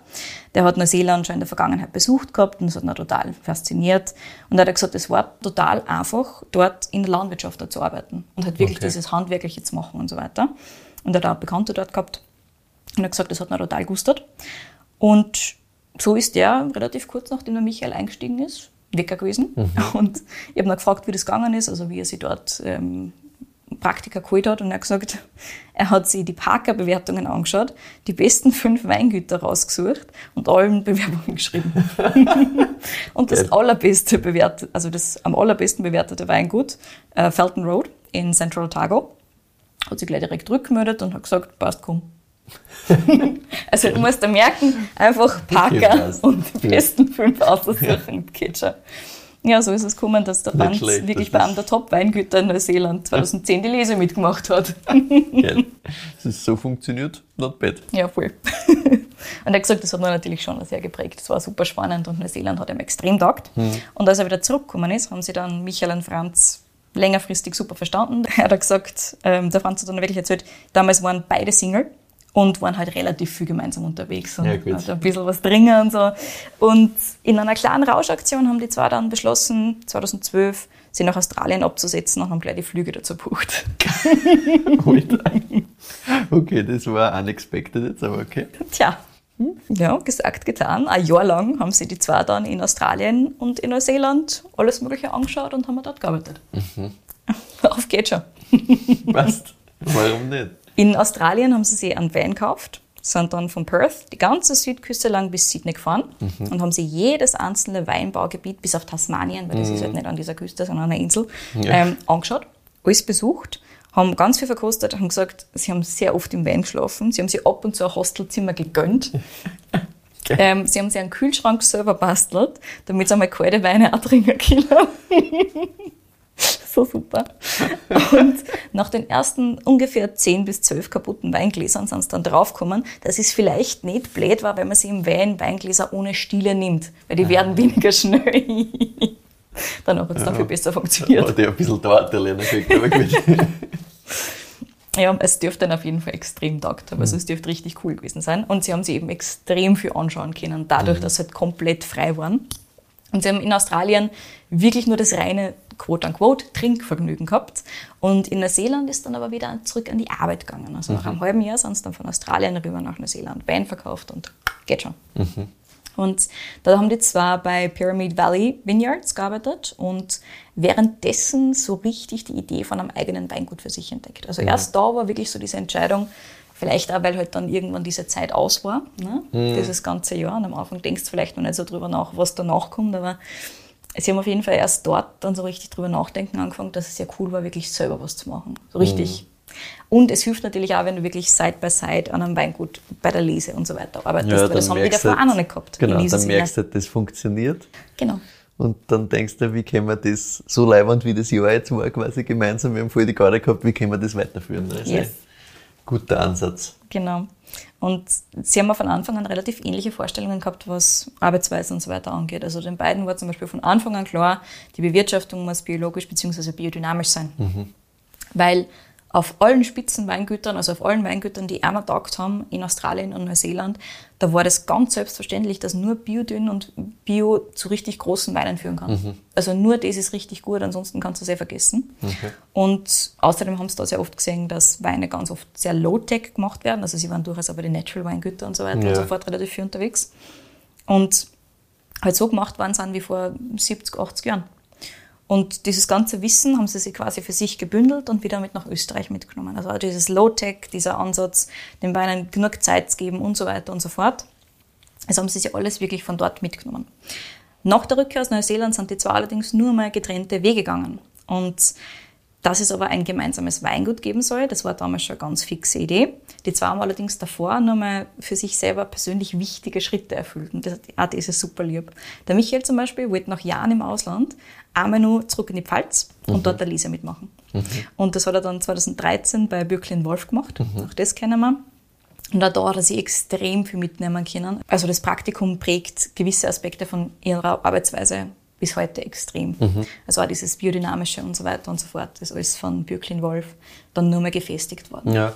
Der hat Neuseeland schon in der Vergangenheit besucht gehabt und das hat ihn total fasziniert. Und er hat gesagt, es war total einfach, dort in der Landwirtschaft zu arbeiten und halt wirklich okay. dieses Handwerkliche zu machen und so weiter. Und er hat auch Bekannte dort gehabt und er hat gesagt, das hat ihn total gustet. Und so ist der relativ kurz nachdem der Michael eingestiegen ist, Wecker gewesen. Mhm. Und ich habe ihn gefragt, wie das gegangen ist, also wie er sich dort ähm, Praktika geholt hat und er hat gesagt, er hat sich die Parker-Bewertungen angeschaut, die besten fünf Weingüter rausgesucht und allen Bewerbungen geschrieben. und das allerbeste bewertet, also das am allerbesten bewertete Weingut, äh, Felton Road in Central Otago, hat sich gleich direkt rückgemeldet und hat gesagt, passt, komm. also du musst da merken, einfach Parker und die besten fünf aussuchen, geht schon. Ja, so ist es gekommen, dass der Franz wirklich bei einem der Top-Weingüter in Neuseeland 2010 die Lese mitgemacht hat. Geil. Das ist so funktioniert, not bad. Ja, voll. und er hat gesagt, das hat ihn natürlich schon sehr geprägt. Das war super spannend und Neuseeland hat ihm extrem taugt. Mhm. Und als er wieder zurückgekommen ist, haben sie dann Michael und Franz längerfristig super verstanden. Er hat gesagt, ähm, der Franz hat dann wirklich erzählt, damals waren beide Single und waren halt relativ viel gemeinsam unterwegs und ja, also ein bisschen was dringen und so. Und in einer kleinen Rauschaktion haben die zwei dann beschlossen, 2012 sie nach Australien abzusetzen und haben gleich die Flüge dazu bucht. okay, das war unexpected jetzt, aber okay. Tja, ja, gesagt, getan. Ein Jahr lang haben sie die zwei dann in Australien und in Neuseeland alles Mögliche angeschaut und haben dort gearbeitet. Mhm. Auf geht's schon. Passt. Warum nicht? In Australien haben sie sich einen Van gekauft, sind dann von Perth die ganze Südküste lang bis Sydney gefahren mhm. und haben sie jedes einzelne Weinbaugebiet bis auf Tasmanien, weil das mhm. ist halt nicht an dieser Küste, sondern an einer Insel, ja. ähm, angeschaut, alles besucht, haben ganz viel verkostet, haben gesagt, sie haben sehr oft im Van geschlafen, sie haben sich ab und zu ein Hostelzimmer gegönnt. Okay. Ähm, sie haben sich einen Kühlschrank selber bastelt, damit sie einmal kalte Weine auch trinken können. so super. Und nach den ersten ungefähr 10 bis 12 kaputten Weingläsern sind sie dann draufgekommen, dass es vielleicht nicht blöd war, wenn man sie im Wein Weingläser ohne Stiele nimmt, weil die werden weniger schnell. dann hat es ja. dann viel besser funktioniert. Hat ja ein bisschen dauert, der Lerneffekt, aber gut. Ja, es dürfte dann auf jeden Fall extrem taugt haben. Also mhm. es dürfte richtig cool gewesen sein. Und sie haben sie eben extrem viel anschauen können, dadurch, mhm. dass sie halt komplett frei waren. Und sie haben in Australien wirklich nur das reine quote-unquote Trinkvergnügen gehabt. Und in Neuseeland ist dann aber wieder zurück an die Arbeit gegangen. Also mhm. nach einem halben Jahr sind sie dann von Australien rüber nach Neuseeland Wein verkauft und geht schon. Mhm. Und da haben die zwar bei Pyramid Valley Vineyards gearbeitet und währenddessen so richtig die Idee von einem eigenen Weingut für sich entdeckt. Also mhm. erst da war wirklich so diese Entscheidung, Vielleicht auch, weil halt dann irgendwann diese Zeit aus war, ne? Mhm. dieses ganze Jahr. Und am Anfang denkst du vielleicht noch nicht so drüber nach, was danach kommt, aber sie haben auf jeden Fall erst dort dann so richtig drüber nachdenken angefangen, dass es ja cool war, wirklich selber was zu machen. So richtig. Mhm. Und es hilft natürlich auch, wenn du wirklich Side by Side an einem Weingut bei der Lese und so weiter arbeitest, ja, weil das haben wir davor halt, auch noch nicht gehabt. Genau, dann merkst du, halt, das funktioniert. Genau. Und dann denkst du, wie können wir das so leibend wie das Jahr jetzt war, quasi gemeinsam, wir haben voll die Garde gehabt, wie können wir das weiterführen? Also yes. Guter Ansatz. Genau. Und sie haben von Anfang an relativ ähnliche Vorstellungen gehabt, was Arbeitsweise und so weiter angeht. Also den beiden war zum Beispiel von Anfang an klar, die Bewirtschaftung muss biologisch bzw. biodynamisch sein. Mhm. Weil auf allen Spitzenweingütern, also auf allen Weingütern, die einmal taugt haben, in Australien und Neuseeland, da war das ganz selbstverständlich, dass nur Biodünn und Bio zu richtig großen Weinen führen kann. Mhm. Also nur das ist richtig gut, ansonsten kannst du es eh vergessen. Okay. Und außerdem haben sie da sehr oft gesehen, dass Weine ganz oft sehr low-tech gemacht werden. Also sie waren durchaus aber die Natural-Weingüter und so weiter ja. und so fort relativ viel unterwegs. Und halt so gemacht waren sie wie vor 70, 80 Jahren. Und dieses ganze Wissen haben sie sich quasi für sich gebündelt und wieder mit nach Österreich mitgenommen. Also dieses Low-Tech, dieser Ansatz, den Weinen genug Zeit zu geben und so weiter und so fort. Also haben sie sich alles wirklich von dort mitgenommen. Nach der Rückkehr aus Neuseeland sind die zwei allerdings nur mal getrennte Wege gegangen. Und dass es aber ein gemeinsames Weingut geben soll, das war damals schon eine ganz fixe Idee. Die zwei haben allerdings davor nochmal für sich selber persönlich wichtige Schritte erfüllt. Und das, ah, das ist super lieb. Der Michael zum Beispiel wollte nach Jahren im Ausland einmal nur zurück in die Pfalz mhm. und dort der Lese mitmachen. Mhm. Und das hat er dann 2013 bei Bürklin Wolf gemacht. Mhm. Auch das kennen wir. Und auch da hat er sich extrem viel mitnehmen können. Also das Praktikum prägt gewisse Aspekte von ihrer Arbeitsweise bis heute extrem. Mhm. Also auch dieses Biodynamische und so weiter und so fort, das ist alles von Bürklin Wolf dann nur mehr gefestigt worden. Ja.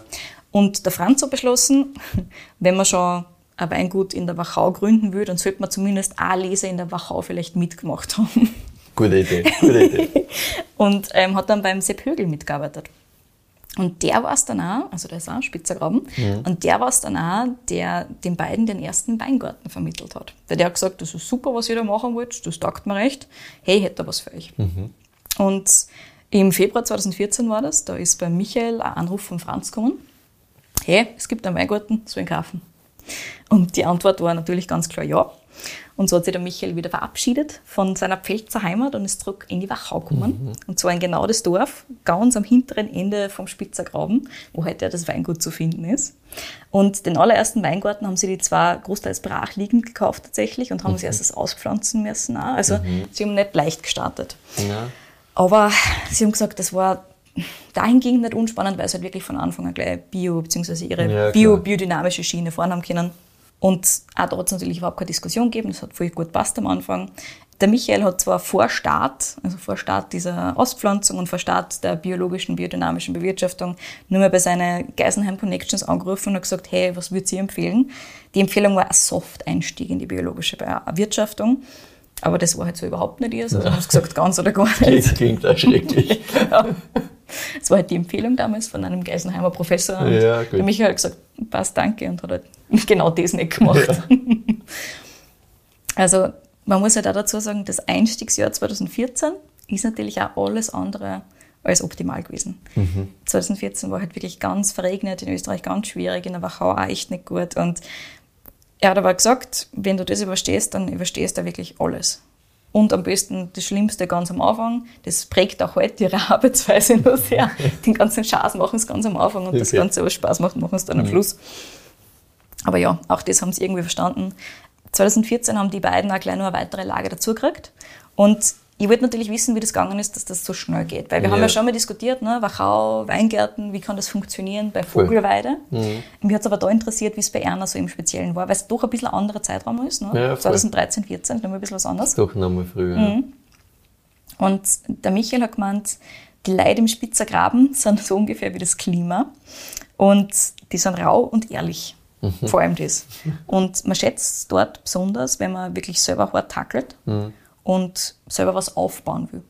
Und der Franz hat beschlossen, wenn man schon ein Weingut in der Wachau gründen will, dann sollte man zumindest eine Lese in der Wachau vielleicht mitgemacht haben. Gute Idee, gute Idee. und ähm, hat dann beim Sepp Högel mitgearbeitet. Und der war es dann auch, also der ist auch ein Spitzergraben, mhm. und der war es dann auch, der den beiden den ersten Weingarten vermittelt hat. Weil der hat gesagt, das ist super, was ihr da machen wollt, das taugt mir recht, hey, hätte da was für euch. Mhm. Und Im Februar 2014 war das, da ist bei Michael ein Anruf von Franz gekommen. Hey, es gibt einen Weingarten, so in Grafen. Und die Antwort war natürlich ganz klar ja. Und so hat sich der Michael wieder verabschiedet von seiner Pfälzer Heimat und ist zurück in die Wachau gekommen. Mhm. Und zwar in genau das Dorf, ganz am hinteren Ende vom Spitzergraben, wo heute das Weingut zu finden ist. Und den allerersten Weingarten haben sie die zwar großteils brachliegend gekauft tatsächlich und haben mhm. sie erst auspflanzen müssen. Auch. Also mhm. sie haben nicht leicht gestartet. Ja. Aber sie haben gesagt, das war dahingehend nicht unspannend, weil sie halt wirklich von Anfang an gleich Bio, bzw. ihre ja, Bio, biodynamische Schiene fahren haben können. Und auch da hat es natürlich überhaupt keine Diskussion gegeben, das hat voll gut passt am Anfang. Der Michael hat zwar vor Start, also vor Start dieser Auspflanzung und vor Start der biologischen, biodynamischen Bewirtschaftung, nur mal bei seinen Geisenheim Connections angerufen und hat gesagt, hey, was würdet ihr empfehlen? Die Empfehlung war ein Soft-Einstieg in die biologische Bewirtschaftung. Aber das war halt so überhaupt nicht ihr. Also ja. haben gesagt, ganz oder gar nicht. Das klingt erschrecklich. ja. Das war halt die Empfehlung damals von einem Geisenheimer Professor. Und ja, der Michael hat gesagt, passt, danke, und hat halt genau das nicht gemacht. Ja. Also man muss halt auch dazu sagen, das Einstiegsjahr 2014 ist natürlich auch alles andere als optimal gewesen. Mhm. 2014 war halt wirklich ganz verregnet, in Österreich ganz schwierig, in der Wachau auch echt nicht gut. Und er hat aber gesagt, wenn du das überstehst, dann überstehst du wirklich alles. Und am besten das Schlimmste ganz am Anfang, das prägt auch heute ihre Arbeitsweise nur sehr. Den ganzen Schaß machen sie ganz am Anfang und okay. das Ganze, was Spaß macht, machen sie dann am. Schluss. Aber ja, auch das haben sie irgendwie verstanden. 2014 haben die beiden auch gleich noch eine weitere Lage dazugekriegt. Und ich wollte natürlich wissen, wie das gegangen ist, dass das so schnell geht. Weil wir ja. haben ja schon mal diskutiert, ne? Wachau, Weingärten, wie kann das funktionieren bei Vogelweide. Mhm. Mich hat es aber da interessiert, wie es bei Erna so im Speziellen war, weil es doch ein bisschen ein anderer Zeitraum ist. Ne? Ja, 2013, 14, nochmal ein bisschen was anderes. Doch nochmal früher. Mhm. Und der Michael hat gemeint, die Leute im Spitzergraben sind so ungefähr wie das Klima. Und die sind rau und ehrlich. Mhm. Vor allem das. Und man schätzt dort besonders, wenn man wirklich selber hart tackelt. Mhm und selber was aufbauen will.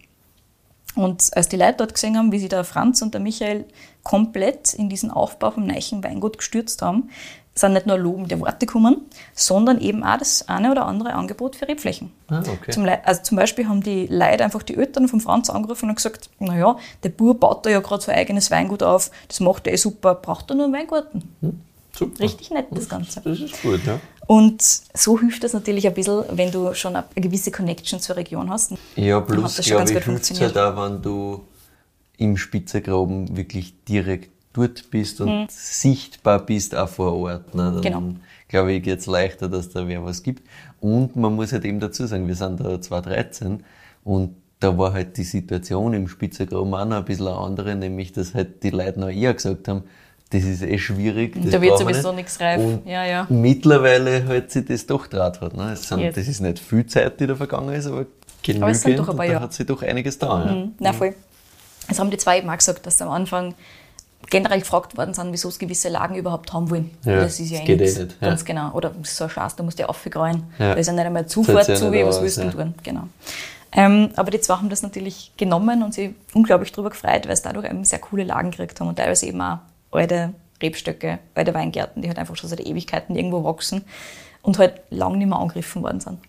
Und als die Leute dort gesehen haben, wie sich der Franz und der Michael komplett in diesen Aufbau vom Neichen Weingut gestürzt haben, sind nicht nur lobende Worte gekommen, sondern eben auch das eine oder andere Angebot für Rebflächen. Ah, okay. zum, also zum Beispiel haben die Leute einfach die Eltern von Franz angerufen und gesagt, naja, der Bub baut da ja gerade sein eigenes Weingut auf, das macht er eh super, braucht er nur einen Weingarten. Hm, super. Richtig nett, das Ganze. Das ist gut, ja. Und so hilft das natürlich ein bisschen, wenn du schon eine gewisse Connection zur Region hast. Ja, plus, glaube ich, hilft es halt auch, wenn du im Spitzegraben wirklich direkt dort bist und mhm. sichtbar bist auch vor Ort. Ne? Dann genau. glaube ich, geht es leichter, dass da wer was gibt. Und man muss halt eben dazu sagen, wir sind da 2013 und da war halt die Situation im Spitzegraben auch noch ein bisschen eine andere, nämlich dass halt die Leute noch eher gesagt haben, das ist eh schwierig. da wird sowieso nichts reif. Und ja, ja. Mittlerweile hat sich das doch draht hat. Ne? Sind, das ist nicht viel Zeit, die da vergangen ist, aber genügend. Aber es sind doch ein paar da hat sich doch einiges da. Mhm. Ja. Na voll. Das haben die zwei eben auch gesagt, dass sie am Anfang generell gefragt worden sind, wieso sie gewisse Lagen überhaupt haben wollen. Ja, das ist ja das eh nichts. Eh nicht. Ganz ja. genau. Oder so ein Schatz, da musst du ja aufgreuen. Ja. Da ist ja nicht einmal Zufahrt zu, wie was willst du ja. tun. Genau. Ähm, aber die zwei haben das natürlich genommen und sich unglaublich darüber gefreut, weil sie dadurch eben sehr coole Lagen gekriegt haben und teilweise eben auch alte Rebstöcke, alte Weingärten, die halt einfach schon seit Ewigkeiten irgendwo wachsen und halt lang nicht mehr angegriffen worden sind.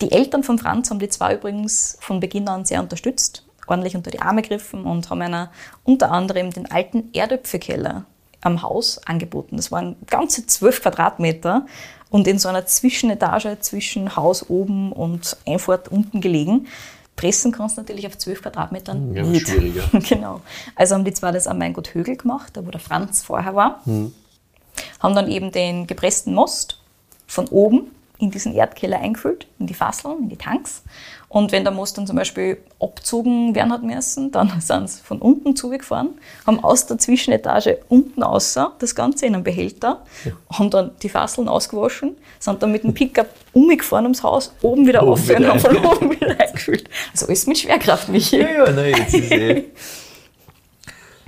Die Eltern von Franz haben die zwei übrigens von Beginn an sehr unterstützt, ordentlich unter die Arme gegriffen und haben einer unter anderem den alten Erdöpfelkeller am Haus angeboten. Das waren ganze zwölf Quadratmeter und in so einer Zwischenetage zwischen Haus oben und Einfahrt unten gelegen pressen kannst du natürlich auf 12 Quadratmetern ja, nicht. schwieriger. genau. Also haben die zwar das am Weingut Högel gemacht, da wo der Franz vorher war, mhm. haben dann eben den gepressten Most von oben in diesen Erdkeller eingefüllt, in die Fasseln, in die Tanks. Und wenn der Most dann zum Beispiel abzogen werden hat müssen, dann sind sie von unten zugefahren, haben aus der Zwischenetage unten außer das Ganze in einen Behälter, ja. haben dann die Fasseln ausgewaschen, sind dann mit dem Pickup umgefahren ums Haus, oben wieder oben auf und haben von oben wieder eingefüllt. Also alles mit Schwerkraft, Michi. Ja, ja, nein, jetzt ist eh.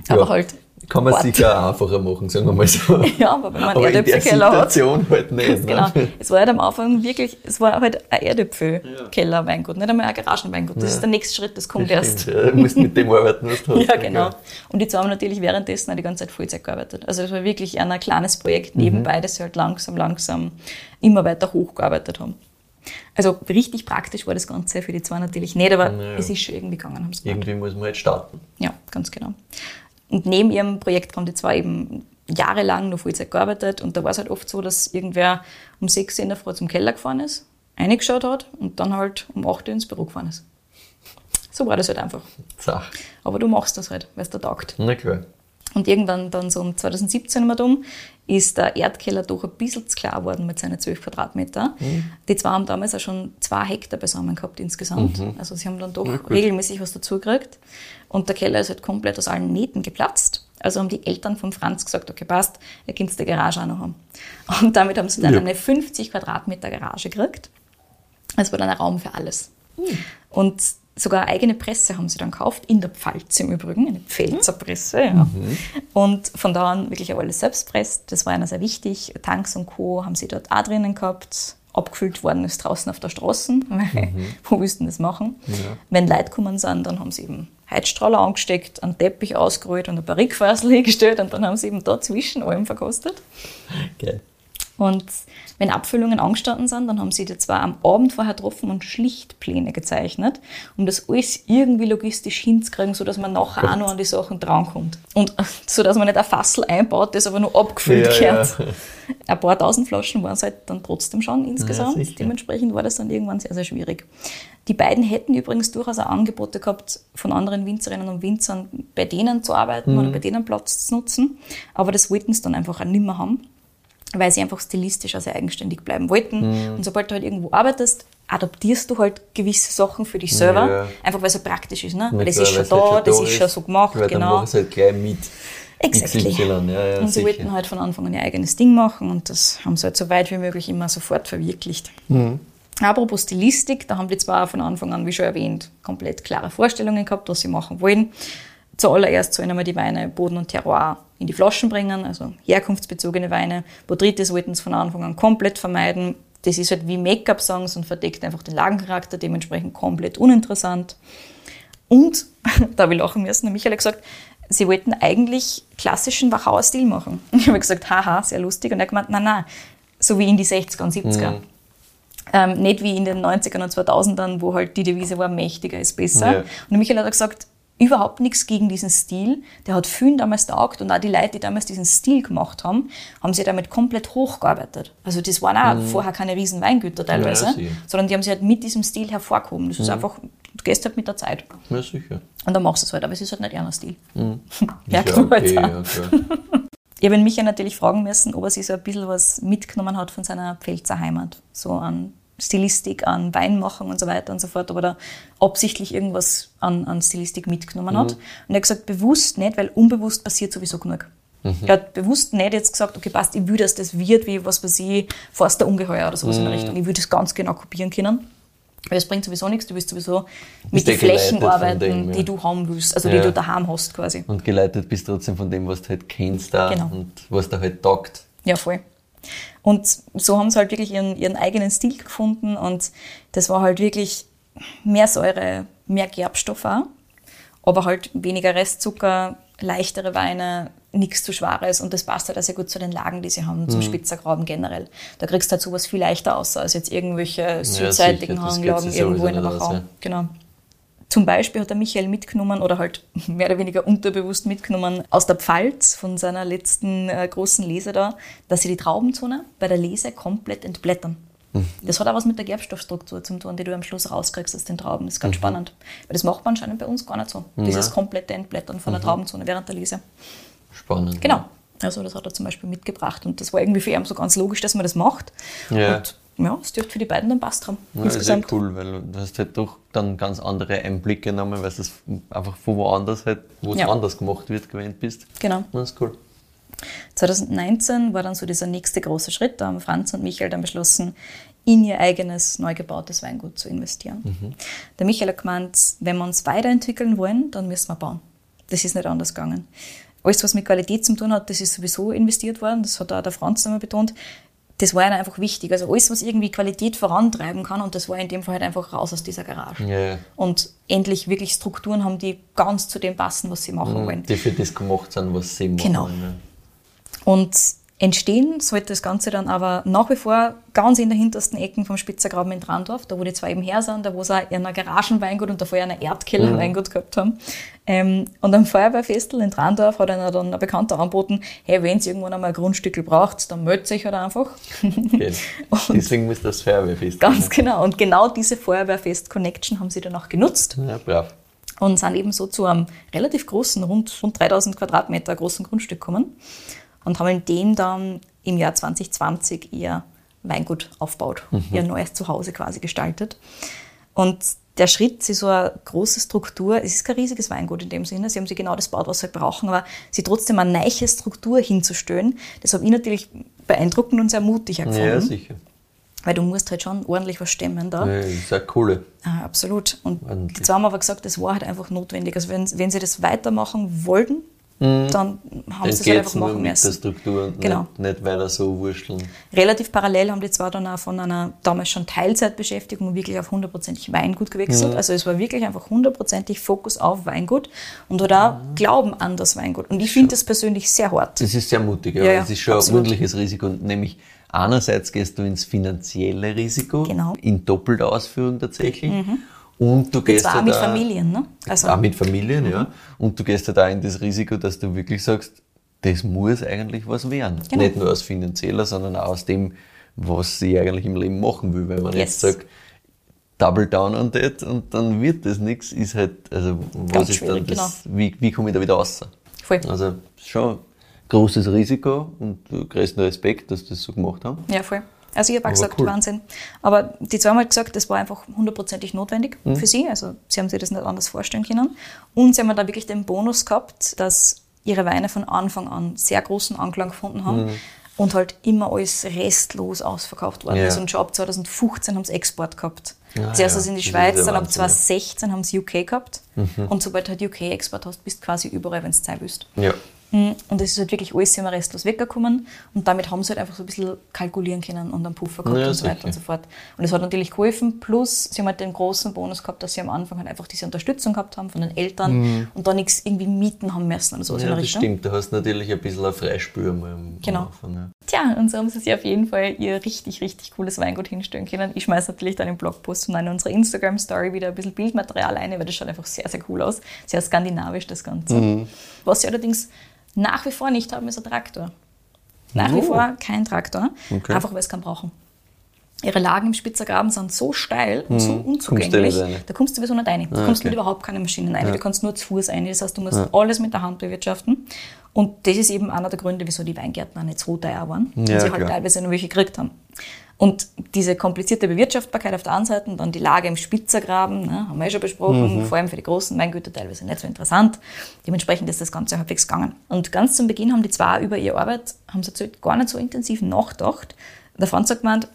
Aber ja. halt kann man sich auch einfacher machen, sagen wir mal so. Ja, aber wenn man einen Erdäpfelkeller hat. halt nicht. genau. Es war halt am Anfang wirklich, es war halt ein Erdäpfelkeller Weingut, nicht einmal ein Garagenweingut. Das ja. ist der nächste Schritt, das kommt das erst. Ja, du musst mit dem arbeiten, was du hast. Ja, genau. Und die zwei haben natürlich währenddessen auch die ganze Zeit Vollzeit gearbeitet. Also es war wirklich ein kleines Projekt nebenbei, mhm. das sie halt langsam, langsam immer weiter hochgearbeitet haben. Also richtig praktisch war das Ganze für die zwei natürlich nicht, aber Naja. es ist schon irgendwie gegangen. Irgendwie muss man halt starten. Ja, ganz genau. Und neben ihrem Projekt haben die zwei eben jahrelang noch Vollzeit gearbeitet und da war es halt oft so, dass irgendwer um 6 Uhr in der Früh zum Keller gefahren ist, reingeschaut hat und dann halt um 8 Uhr ins Büro gefahren ist. So war das halt einfach. Sach. Aber du machst das halt, weil es dir taugt. Na klar. Und irgendwann dann so um 2017 mal um, ist der Erdkeller doch ein bisschen zu klar geworden mit seinen 12 Quadratmeter. Die zwei haben damals auch schon zwei Hektar beisammen gehabt insgesamt. Also sie haben dann doch regelmäßig was dazugekriegt. Und der Keller ist halt komplett aus allen Nähten geplatzt. Also haben die Eltern von Franz gesagt, okay, passt, ihr könnt die Garage auch noch haben. Und damit haben sie dann Ja. eine 50 Quadratmeter Garage gekriegt. Es war dann ein Raum für alles. Und sogar eine eigene Presse haben sie dann gekauft, in der Pfalz im Übrigen, eine Pfälzer Presse. Ja. Und von da an wirklich auch alles selbst presst. Das war ihnen sehr wichtig. Tanks und Co. haben sie dort auch drinnen gehabt. Abgefüllt worden ist draußen auf der Straße. weil Wo willst du das machen? Wenn Leute gekommen sind, dann haben sie eben Heizstrahler angesteckt, einen Teppich ausgerollt und ein paar Rickfassel hingestellt und dann haben sie eben da zwischen allem verkostet. Geil. Und wenn Abfüllungen angestanden sind, dann haben sie die zwar am Abend vorher getroffen und Schlichtpläne gezeichnet, um das alles irgendwie logistisch hinzukriegen, sodass man nachher auch noch an die Sachen drankommt. Und so dass man nicht ein Fassel einbaut, das aber nur abgefüllt Ja, gehört. Ein paar tausend Flaschen waren es halt dann trotzdem schon insgesamt. sicher. Dementsprechend war das dann irgendwann sehr, sehr schwierig. Die beiden hätten übrigens durchaus auch Angebote gehabt von anderen Winzerinnen und Winzern, bei denen zu arbeiten oder bei denen Platz zu nutzen. Aber das wollten sie dann einfach auch nicht mehr haben weil sie einfach stilistisch also eigenständig bleiben wollten. Und sobald du halt irgendwo arbeitest, adaptierst du halt gewisse Sachen für dich selber, Ja. einfach weil es so praktisch ist. Ne? Weil das ist schon weil's da, halt das ist schon so gemacht, Weil dann genau. machen sie halt gleich mit. Exactly. Ja, ja, und sie sicher. wollten halt von Anfang an ihr eigenes Ding machen und das haben sie halt so weit wie möglich immer sofort verwirklicht. Mhm. Apropos Stilistik, da haben die zwar von Anfang an, wie schon erwähnt, komplett klare Vorstellungen gehabt, was sie machen wollen. Zuallererst sollen einmal die Weine Boden und Terroir in die Flaschen bringen, also herkunftsbezogene Weine. Botrytis wollten sie von Anfang an komplett vermeiden. Das ist halt wie Make-up-Songs und verdeckt einfach den Lagencharakter, dementsprechend komplett uninteressant. Und, da ich lachen müssen, der Michael hat gesagt, sie wollten eigentlich klassischen Wachauer Stil machen. Ich habe gesagt, haha, sehr lustig. Und er hat gemeint, nein, nein, so wie in die 60er und 70er. Ähm, nicht wie in den 90ern und 2000ern, wo halt die Devise war, mächtiger ist besser. Ja. Und der Michael hat gesagt, überhaupt nichts gegen diesen Stil. Der hat vielen damals taugt und auch die Leute, die damals diesen Stil gemacht haben, haben sich damit komplett hochgearbeitet. Also das waren auch vorher keine riesen Weingüter teilweise, Mhm. Ja, sondern die haben sich halt mit diesem Stil hervorgehoben. Das ist einfach, du gehst halt mit der Zeit. Ja, sicher. Und dann machst du es halt, aber es ist halt nicht einer Stil. Ist Merkt ja man halt okay, auch. ja, klar. Ich habe Michael natürlich fragen müssen, ob er sich so ein bisschen was mitgenommen hat von seiner Pfälzer Heimat. So an Stilistik, an Weinmachung und so weiter und so fort, ob er da absichtlich irgendwas an, an Stilistik mitgenommen hat. Und er hat gesagt, bewusst nicht, weil unbewusst passiert sowieso genug. Er hat bewusst nicht jetzt gesagt, okay, passt, ich will, dass das wird, wie was weiß ich, Forst der Ungeheuer oder sowas in der Richtung. Ich will das ganz genau kopieren können. Weil es bringt sowieso nichts, du willst sowieso mit den Flächen arbeiten, dem, ja. die du haben willst, also Ja. die du daheim hast quasi. Und geleitet bist trotzdem von dem, was du halt kennst da Genau. und was da halt taugt. Ja, voll. Und so haben sie halt wirklich ihren, ihren eigenen Stil gefunden und das war halt wirklich mehr Säure, mehr Gerbstoff auch, aber halt weniger Restzucker, leichtere Weine, nichts zu Schwares und das passt halt auch sehr gut zu den Lagen, die sie haben, zum Spitzergraben generell. Da kriegst du halt sowas viel leichter aus, als jetzt irgendwelche südseitigen das Hanglagen irgendwo in der Wachau. ja. Genau. Zum Beispiel hat der Michael mitgenommen oder halt mehr oder weniger unterbewusst mitgenommen aus der Pfalz von seiner letzten äh, großen Lese da, dass sie die Traubenzone bei der Lese komplett entblättern. Mhm. Das hat auch was mit der Gerbstoffstruktur zu tun, die du am Schluss rauskriegst aus den Trauben. Das ist Mhm. ganz spannend. Weil das macht man anscheinend bei uns gar nicht so. Dieses komplette Entblättern von der Mhm. Traubenzone während der Lese. Spannend. Genau. Also das hat er zum Beispiel mitgebracht und das war irgendwie für ihn so ganz logisch, dass man das macht. Ja. Und ja, es dürfte für die beiden dann passt haben. Ja, ist ja insgesamt. cool, weil du hast halt doch dann ganz andere Einblicke genommen, weil du es einfach von woanders halt, wo es Ja. anders gemacht wird, gewöhnt bist. Genau. Das ist cool. 2019 war dann so dieser nächste große Schritt. Da haben Franz und Michael dann beschlossen, in ihr eigenes neu gebautes Weingut zu investieren. Der Michael hat gemeint, wenn wir uns weiterentwickeln wollen, dann müssen wir bauen. Das ist nicht anders gegangen. Alles, was mit Qualität zu tun hat, das ist sowieso investiert worden. Das hat auch der Franz nochmal betont. Das war ihnen einfach wichtig. Also alles, was irgendwie Qualität vorantreiben kann, und das war in dem Fall halt einfach raus aus dieser Garage. Ja. Und endlich wirklich Strukturen haben, die ganz zu dem passen, was sie machen wollen. Die für das gemacht sind, was sie machen. Genau. Ja. Und Entstehen sollte das Ganze dann aber nach wie vor ganz in der hintersten Ecken vom Spitzergraben in Trandorf, da wo die zwei eben her sind, da wo sie auch in einer Garagenweingut und davor einer Erdkeller-Weingut gehabt haben. Ähm, und am Feuerwehrfestel in Trandorf hat einer dann ein Bekannter angeboten, hey, wenn ihr irgendwann einmal ein Grundstück braucht, dann meldet euch halt einfach. Okay. Deswegen muss das Feuerwehrfest Ganz genau. Und genau diese Feuerwehrfest-Connection haben sie dann auch genutzt Ja, brav. und sind eben so zu einem relativ großen, rund, rund 3000 Quadratmeter großen Grundstück gekommen und haben in dem dann im Jahr 2020 ihr Weingut aufgebaut, ihr neues Zuhause quasi gestaltet. Und der Schritt, sie so eine große Struktur, es ist kein riesiges Weingut in dem Sinne, sie haben sich genau das gebaut, was sie brauchen, aber sie trotzdem eine neiche Struktur hinzustellen, das habe ich natürlich beeindruckend und sehr mutig auch gefunden, Ja, sicher. weil du musst halt schon ordentlich was stemmen da. Ja, das ist eine coole. Ah, absolut. Und Ordentlich. zwei haben aber gesagt, das war halt einfach notwendig. Also wenn, wenn sie das weitermachen wollten, dann haben Mhm. Dann sie es halt einfach machen mit der müssen. Struktur Genau. nicht, nicht weiter so wursteln. Relativ parallel haben die zwei dann auch von einer damals schon Teilzeitbeschäftigung wirklich auf hundertprozentig Weingut gewechselt. Mhm. Also es war wirklich einfach hundertprozentig Fokus auf Weingut und hat auch Glauben an das Weingut. Und ich finde das persönlich sehr hart. Das ist sehr mutig, ja. Ja, Es ist schon absolut. ein ordentliches Risiko. Nämlich einerseits gehst du ins finanzielle Risiko, Genau. in doppelter Ausführung tatsächlich. Und du gehst Zwar auch halt mit auch- Familien, ne? Also, auch mit Familien, ja. Und du gehst halt auch in das Risiko, dass du wirklich sagst, das muss eigentlich was werden. Genau. Nicht nur aus finanzieller, sondern auch aus dem, was ich eigentlich im Leben machen will. Wenn man Yes. jetzt sagt, double down on that und dann wird das nichts, ist halt, also was ist dann das, wie, wie komme ich da wieder raus? voll. Also schon großes Risiko und größten Respekt, dass sie das so gemacht haben. Ja, voll. Also ich habe auch Aber gesagt, cool. Wahnsinn. Aber die zwei haben halt gesagt, das war einfach hundertprozentig notwendig Mhm. für sie. Also sie haben sich das nicht anders vorstellen können. Und sie haben da wirklich den Bonus gehabt, dass ihre Weine von Anfang an sehr großen Anklang gefunden haben. Und halt immer alles restlos ausverkauft worden Mhm. Ja. ist. Und schon ab 2015 haben sie Export gehabt. Ah, Zuerst ja. also in die Schweiz, dann ab Wahnsinn, ja. Mhm. 2016 haben sie UK gehabt. Und sobald du halt UK-Export hast, bist du quasi überall, wenn du Zeit willst. Ja. Mhm. Und es ist halt wirklich alles immer restlos weggekommen. Und damit haben sie halt einfach so ein bisschen kalkulieren können und einen Puffer gehabt Ja, und so weiter und so fort. Und es hat natürlich geholfen. Plus, sie haben halt den großen Bonus gehabt, dass sie am Anfang halt einfach diese Unterstützung gehabt haben von den Eltern und da nichts irgendwie mieten haben müssen oder so Mhm. ja, das Richtung. stimmt. Du hast natürlich ein bisschen ein Freispür mal am Genau. Anfang. Ja. Tja, und so haben sie sich auf jeden Fall ihr richtig, richtig cooles Weingut hinstellen können. Ich schmeiße natürlich dann im Blogpost und in unserer Instagram-Story wieder ein bisschen Bildmaterial ein, weil das schaut einfach sehr, sehr cool aus. Sehr skandinavisch, das Ganze. Mhm. Was sie allerdings nach wie vor nicht haben, ist ein Traktor. Nach wie Oh. vor kein Traktor, Okay. einfach weil es keinen brauchen. Ihre Lagen im Spitzergraben sind so steil und so. Kommst du unzugänglich, rein. da kommst du sowieso nicht rein. Da Ah, kommst du okay. mit überhaupt keine Maschinen rein. Du kannst nur zu Fuß rein. Das heißt, du musst alles mit der Hand bewirtschaften. Und das ist eben einer der Gründe, wieso die Weingärten auch nicht so teuer waren. und Ja, sie halt klar. teilweise nur welche gekriegt haben. Und diese komplizierte Bewirtschaftbarkeit auf der einen Seite und dann die Lage im Spitzergraben, ne, haben wir ja schon besprochen, Mhm. vor allem für die großen Weingüter teilweise nicht so interessant. Dementsprechend ist das Ganze halbwegs gegangen. Und ganz zum Beginn haben die zwei über ihre Arbeit, haben sie gar nicht so intensiv nachgedacht. Der Franz hat gemeint,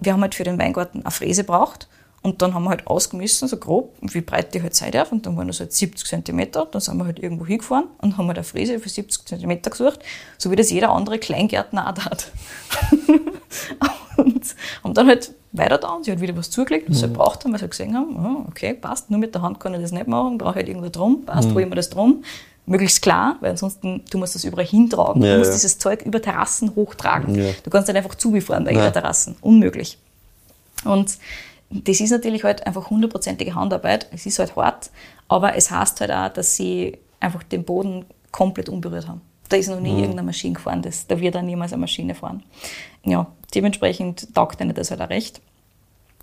wir haben halt für den Weingarten eine Fräse braucht und dann haben wir halt ausgemessen, so grob, wie breit die halt sein darf und dann waren das halt 70 Zentimeter. Dann sind wir halt irgendwo hingefahren und haben halt eine Fräse für 70 Zentimeter gesucht, so wie das jeder andere Kleingärtner auch tat. und haben dann halt weiter da und sie hat wieder was zugelegt, was sie halt braucht haben, weil sie gesehen haben, oh, okay, passt, nur mit der Hand kann ich das nicht machen, brauche halt irgendwo drum, passt, hol ich mir das drum. Möglichst klar, weil ansonsten, du musst das überall hintragen. Ja, du musst ja. dieses Zeug über Terrassen hochtragen. Ja. Du kannst nicht einfach zubefahren bei jeder Terrassen. Unmöglich. Und das ist natürlich halt einfach hundertprozentige Handarbeit. Es ist halt hart, aber es heißt halt auch, dass sie einfach den Boden komplett unberührt haben. Da ist noch nie irgendeine Maschine gefahren, das, da wird auch niemals eine Maschine fahren. Ja, dementsprechend taugt ihnen das halt auch recht.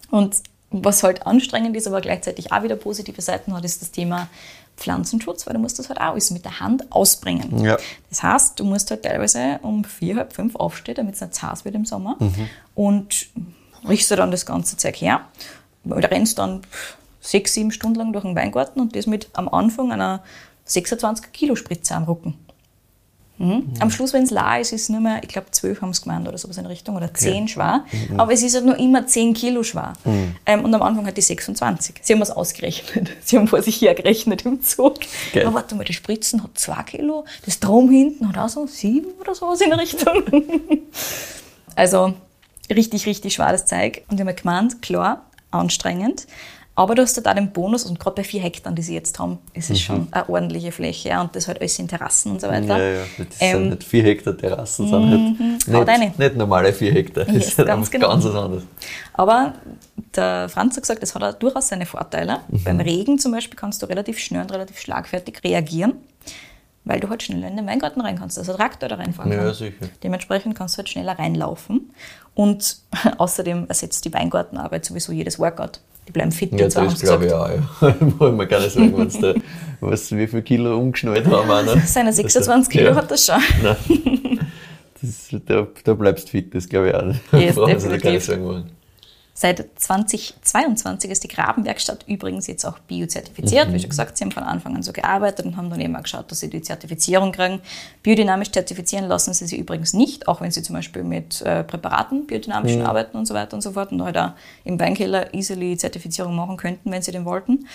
Und was halt anstrengend ist, aber gleichzeitig auch wieder positive Seiten hat, ist das Thema Pflanzenschutz, weil du musst das halt auch alles mit der Hand ausbringen. Ja. Das heißt, du musst halt teilweise um vier, halb fünf aufstehen, damit es nicht zu heiß wird im Sommer. Mhm. Und riechst du dann das ganze Zeug her. Du rennst dann sechs, sieben Stunden lang durch den Weingarten und das mit am Anfang einer 26 Kilo Spritze am Rücken. Mhm. Am Schluss, wenn es la ist, ist es nur mehr, ich glaube, zwölf haben es gemeint oder sowas in Richtung, oder zehn schwer. Mhm. Aber es ist halt nur immer zehn Kilo schwer. Ähm, und am Anfang hat die 26. Sie haben es ausgerechnet. Sie haben vor sich hergerechnet im Zug. Geil. Aber warte mal, die Spritzen hat zwei Kilo, das Drum hinten hat auch so sieben oder sowas in Richtung. also richtig, richtig schweres Zeug. Und ich habe mir gemeint, klar, anstrengend. Aber du hast halt auch den Bonus, und gerade bei vier Hektar, die sie jetzt haben, ist es schon eine ordentliche Fläche. Ja, und das halt alles in Terrassen und so weiter. Ja, ja, das Ähm, sind nicht 4 Hektar Terrassen, sind haut rein. halt nicht, nicht normale 4 Hektar. Das Yes, ist halt ganz genau. ganz was anderes. Aber der Franz hat gesagt, das hat auch durchaus seine Vorteile. Mhm. Beim Regen zum Beispiel kannst du relativ schnell und relativ schlagfertig reagieren, weil du halt schneller in den Weingarten rein kannst, also Traktor da reinfahren Ja, kannst. sicher. Dementsprechend kannst du halt schneller reinlaufen. Und außerdem ersetzt die Weingartenarbeit sowieso jedes Workout. Die bleiben fit Ja, und so, das glaube ich auch. Ja. Wollen wir gar nicht sagen, wenn's da, was, wie viel Kilo umgeschnallt haben. Auch, ne? Seine 26 Kilo ja. hat das schon. Nein. Das, da, da bleibst du fit, das glaube ich auch nicht. Yes, Brauchen sie da gar definitiv. nicht sagen wollen. Seit 2022 ist die Grabenwerkstatt übrigens jetzt auch biozertifiziert. Mhm. Wie schon gesagt, sie haben von Anfang an so gearbeitet und haben dann eben auch geschaut, dass sie die Zertifizierung kriegen. Biodynamisch zertifizieren lassen sie sie übrigens nicht, auch wenn sie zum Beispiel mit äh, Präparaten biodynamisch Mhm. arbeiten und so weiter und so fort und halt auch im Weinkeller easily Zertifizierung machen könnten, wenn sie den wollten.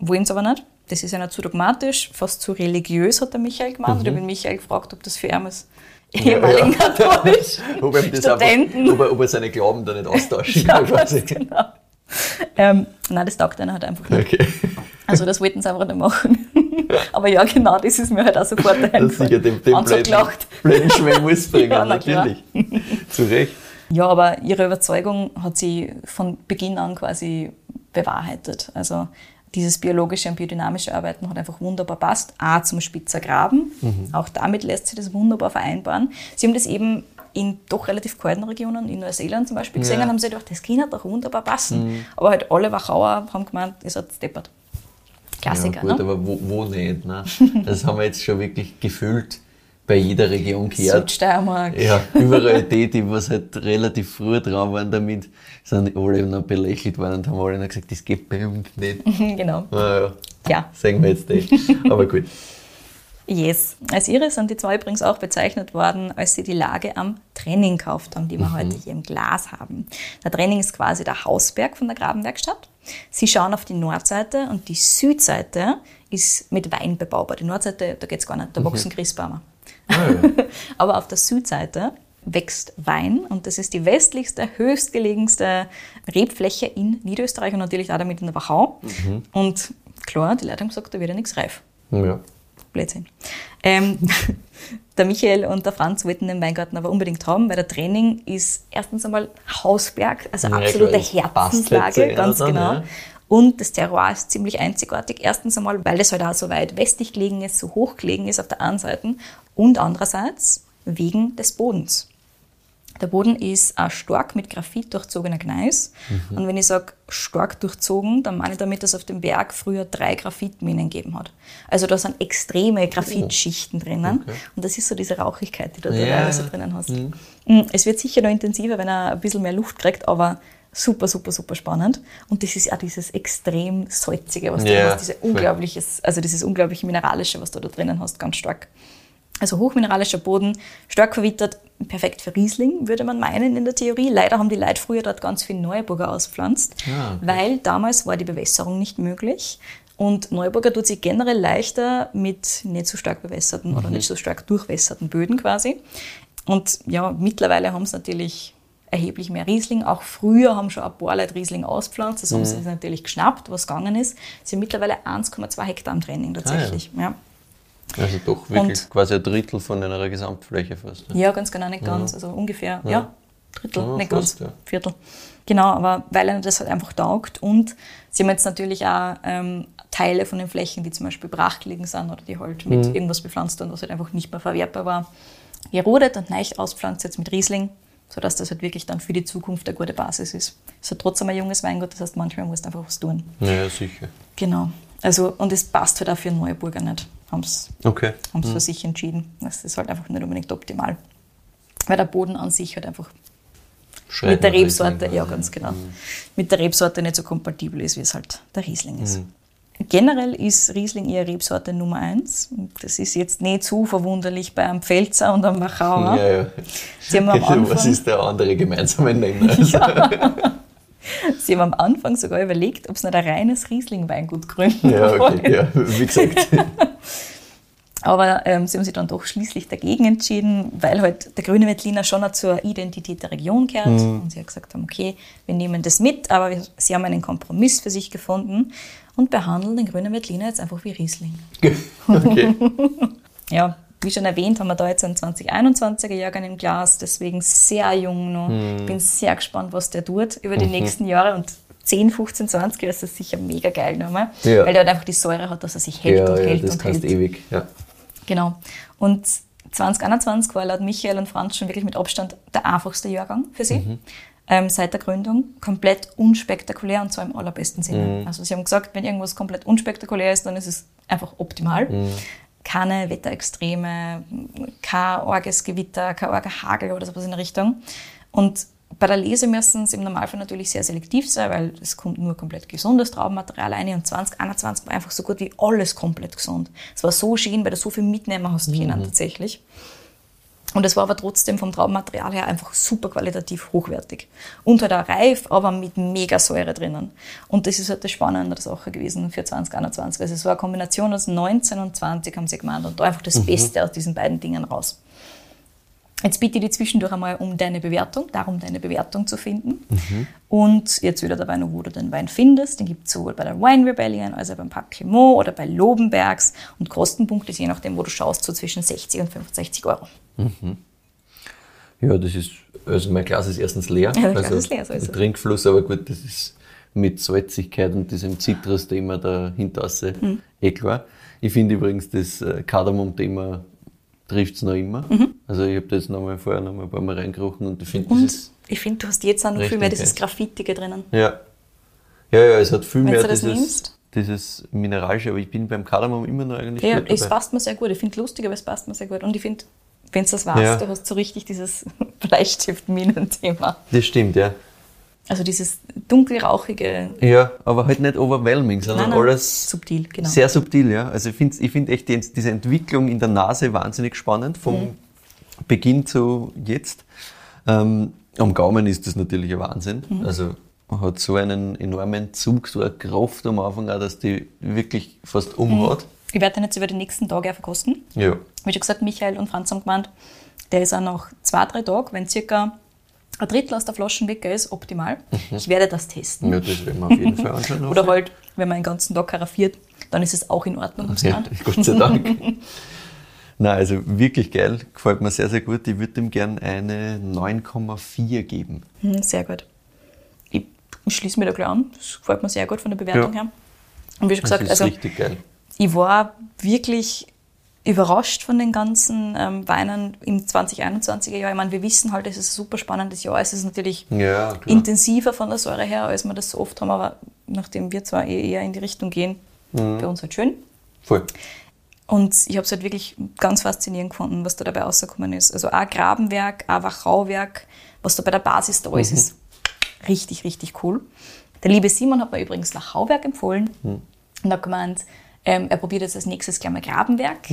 Wollen sie aber nicht. Das ist ja nicht zu dogmatisch, fast zu religiös, hat der Michael gemeint. Und ich habe den Michael gefragt, ob das für ihn ist. Ehemaligen Mhm. ja. katholisch. Ob, Studenten. einfach, ob, er, ob er seine Glauben da nicht austauschen Ja, kann. quasi. genau. Ähm, nein, das taugt einer halt einfach nicht. Okay. Also das wollten sie einfach nicht machen. Aber ja, genau, das ist mir halt auch sofort Das ist eingefallen. sicher dem, dem Haben sie blöden, gelacht. blöden Schwein muss bringen, Ja, natürlich. Zu Recht. Ja, aber ihre Überzeugung hat sie von Beginn an quasi bewahrheitet. Also dieses biologische und biodynamische Arbeiten hat einfach wunderbar passt. A zum Spitzer Graben. Auch damit lässt sich das wunderbar vereinbaren. Sie haben das eben in doch relativ kalten Regionen, in Neuseeland zum Beispiel, gesehen Ja. und haben sich gedacht, das kann doch wunderbar passen. Aber halt alle Wachauer haben gemeint, es hat deppert. Klassiker, ja, gut, ne? aber wo, wo nicht? Ne? Das haben wir jetzt schon wirklich gefühlt bei jeder Region gehört. Südsteiermark. Ja, überall die, die was halt relativ früh dran waren damit, sind alle noch belächelt worden und haben alle noch gesagt, das geht bei uns nicht. genau. Naja, Ja, sagen wir jetzt nicht. Aber gut. Yes. Als ihre sind die zwei übrigens auch bezeichnet worden, als sie die Lage am Trenning gekauft haben, die wir heute hier im Glas haben. Der Trenning ist quasi der Hausberg von der Grabenwerkstatt. Sie schauen auf die Nordseite und die Südseite ist mit Wein bebaubar. Die Nordseite, da geht's gar nicht, da wachsen Christbäume. Aber auf der Südseite wächst Wein und das ist die westlichste, höchstgelegenste Rebfläche in Niederösterreich und natürlich auch damit in der Wachau. Und klar, die Leute haben gesagt, da wird ja nichts reif. Ja. Blödsinn. Ähm, der Michael und der Franz wollten den Weingarten aber unbedingt haben, weil der Training ist erstens einmal Hausberg, also Ja, absolute Herzenslage, einer ganz dann, genau. ja. Und das Terroir ist ziemlich einzigartig. Erstens einmal, weil es halt auch so weit westlich gelegen ist, so hoch gelegen ist auf der einen Seite. Und andererseits wegen des Bodens. Der Boden ist auch stark mit Graphit durchzogener Gneis. Mhm. Und wenn ich sage stark durchzogen, dann meine ich damit, dass es auf dem Berg früher drei Graphitminen gegeben hat. Also da sind extreme Graphitschichten drinnen. Okay. Und das ist so diese Rauchigkeit, die du da Ja. teilweise drinnen hast. Mm, Es wird sicher noch intensiver, wenn er ein bisschen mehr Luft kriegt, aber super, super, super spannend. Und das ist auch dieses extrem salzige, was du Ja, hast, diese unglaubliches, also dieses unglaubliche Mineralische, was du da drinnen hast, ganz stark. Also hochmineralischer Boden, stark verwittert, perfekt für Riesling, würde man meinen in der Theorie. Leider haben die Leute früher dort ganz viel Neuburger auspflanzt, Ah, okay. weil damals war die Bewässerung nicht möglich. Und Neuburger tut sich generell leichter mit nicht so stark bewässerten Mhm. oder nicht so stark durchwässerten Böden quasi. Und ja, mittlerweile haben es natürlich erheblich mehr Riesling. Auch früher haben schon ein paar Leute Riesling auspflanzt. Das Mhm. haben sie natürlich geschnappt, was gegangen ist. Sie haben mittlerweile 1,2 Hektar am Training tatsächlich. ja. Also doch wirklich Und- quasi ein Drittel von einer Gesamtfläche fast. Ja, ganz genau, nicht ganz. Also ungefähr, ja, Drittel, Ja, nicht fast, ganz, ja. Viertel. Genau, aber weil ihnen das halt einfach taugt und sie haben jetzt natürlich auch ähm, Teile von den Flächen, die zum Beispiel brach gelegen sind oder die halt mit Mhm. irgendwas bepflanzt und was halt einfach nicht mehr verwertbar war, gerodet und neu auspflanzt jetzt mit Riesling, sodass das halt wirklich dann für die Zukunft eine gute Basis ist. Es hat trotzdem ein junges Weingut, das heißt, manchmal musst du einfach was tun. Ja, sicher. Genau. Also, und es passt halt auch für Neuburger nicht. Haben es Okay. es für sich entschieden. Das ist halt einfach nicht unbedingt optimal. Weil der Boden an sich halt einfach Schreit mit der Rebsorte, ja ganz genau, mit der Rebsorte nicht so kompatibel ist, wie es halt der Riesling ist. Mhm. Generell ist Riesling ihre Rebsorte Nummer eins. Das ist jetzt nicht zu verwunderlich bei einem Pfälzer und einem Wachauer. Ja, ja. Sie haben am Was Anfang- ist der andere gemeinsame Nenner? Also, Sie haben am Anfang sogar überlegt, ob sie nicht ein reines Riesling-Weingut gründen ja, wollen. okay. Ja, wie gesagt. Aber ähm, sie haben sich dann doch schließlich dagegen entschieden, weil halt der grüne Veltliner schon zur Identität der Region gehört. Und sie hat gesagt haben, okay, wir nehmen das mit, aber wir, sie haben einen Kompromiss für sich gefunden und behandeln den grünen Veltliner jetzt einfach wie Riesling. okay. Ja, wie schon erwähnt, haben wir da jetzt einen 2021er Jahrgang im Glas, deswegen sehr jung noch. Mhm. Bin sehr gespannt, was der tut über die nächsten Jahre und 10, 15, 20 ist das sicher mega geil nochmal, Ja. weil der halt einfach die Säure hat, dass er sich hält Ja, und ja, hält das und kannst hält. ewig. Ja. Genau. Und 2021 war laut Michael und Franz schon wirklich mit Abstand der einfachste Jahrgang für sie. Ähm, seit der Gründung. Komplett unspektakulär und zwar im allerbesten Sinne. Also sie haben gesagt, wenn irgendwas komplett unspektakulär ist, dann ist es einfach optimal. Keine Wetterextreme, kein arges Gewitter, kein arger Hagel oder sowas in der Richtung. Und bei der Lese müssen sie im Normalfall natürlich sehr selektiv sein, weil es kommt nur komplett gesundes Traubenmaterial rein. Und 2021 war einfach so gut wie alles komplett gesund. Es war so schön, weil du so viel mitnehmen hast können tatsächlich. Und es war aber trotzdem vom Traubenmaterial her einfach super qualitativ hochwertig. Und halt auch reif, aber mit mega Säure drinnen. Und das ist halt das Spannende der Sache gewesen für 2021. Also es war eine Kombination aus 19 und 20 haben sie gemeint und da einfach das Beste aus diesen beiden Dingen raus. Jetzt bitte ich dich zwischendurch einmal um deine Bewertung, darum deine Bewertung zu finden. Und jetzt wieder dabei noch, wo du den Wein findest. Den gibt es sowohl bei der Wine Rebellion als auch beim Parc Clément oder bei Lobenbergs. Und Kostenpunkt ist je nachdem, wo du schaust, so zwischen 60 und 65 Euro. Ja, das ist, also mein Glas ist erstens leer. Ja, Glas also ist leer, so ist. Trinkfluss, aber gut, das ist mit Salzigkeit und diesem Zitrus-Thema dahinter Mhm. eh klar. Ich finde übrigens, das äh, Kardamom-Thema trifft es noch immer. Mhm. Also ich habe das noch mal vorher noch mal ein paar Mal reingerochen und ich finde, Und ich finde, du hast jetzt auch noch viel mehr dieses. Graffitige drinnen. ja. Ja, ja, es hat viel Wenn mehr du das dieses, nimmst. dieses Mineralische, aber ich bin beim Kardamom immer noch eigentlich Ja, es passt mir sehr gut. Ich finde es lustig, aber es passt mir sehr gut. Und ich finde, wenn du das weißt, Ja. du hast so richtig dieses Bleistift-Minen-Thema. Das stimmt, ja. Also dieses dunkelrauchige, Ja, aber halt nicht overwhelming, sondern Nein, nein, alles subtil, genau. sehr subtil, ja. Also ich finde ich find echt die, diese Entwicklung in der Nase wahnsinnig spannend, vom Mhm. Beginn zu jetzt. Ähm, am Gaumen ist das natürlich ein Wahnsinn. Mhm. Also man hat so einen enormen Zug, so eine Kraft am Anfang auch, dass die wirklich fast Mhm. umhaut. ich werde den jetzt über die nächsten Tage auch verkosten. Ja. Wie schon gesagt, Michael und Franz haben gemeint, der ist auch nach zwei, drei Tagen, wenn circa ein Drittel aus der Flaschen weg ist, optimal. Ich werde das testen. ja, das werden wir auf jeden Fall anschauen. Oder halt, wenn man den ganzen Tag karaffiert, dann ist es auch in Ordnung. Ja. Gott sei Dank. Nein, also wirklich geil, gefällt mir sehr, sehr gut. Ich würde ihm gern eine 9,4 geben. Hm, Sehr gut. Ich schließe mich da gleich an. Das gefällt mir sehr gut von der Bewertung Ja. her. Und wie schon Das gesagt, ist also richtig geil. ich war wirklich überrascht von den ganzen ähm, Weinen im 2021er Jahr. Ich meine, wir wissen halt, es ist ein super spannendes Jahr. Es ist natürlich Ja, intensiver von der Säure her, als wir das so oft haben, aber nachdem wir zwar eh eher in die Richtung gehen, Mhm. bei uns halt schön. Voll. Und ich habe es halt wirklich ganz faszinierend gefunden, was da dabei rausgekommen ist. Also auch Grabenwerk, auch Wachauwerk, was da bei der Basis da alles ist. Richtig, richtig cool. Der liebe Simon hat mir übrigens Lachauwerk empfohlen und hat gemeint, ähm, er probiert jetzt als nächstes gleich mal Grabenwerk.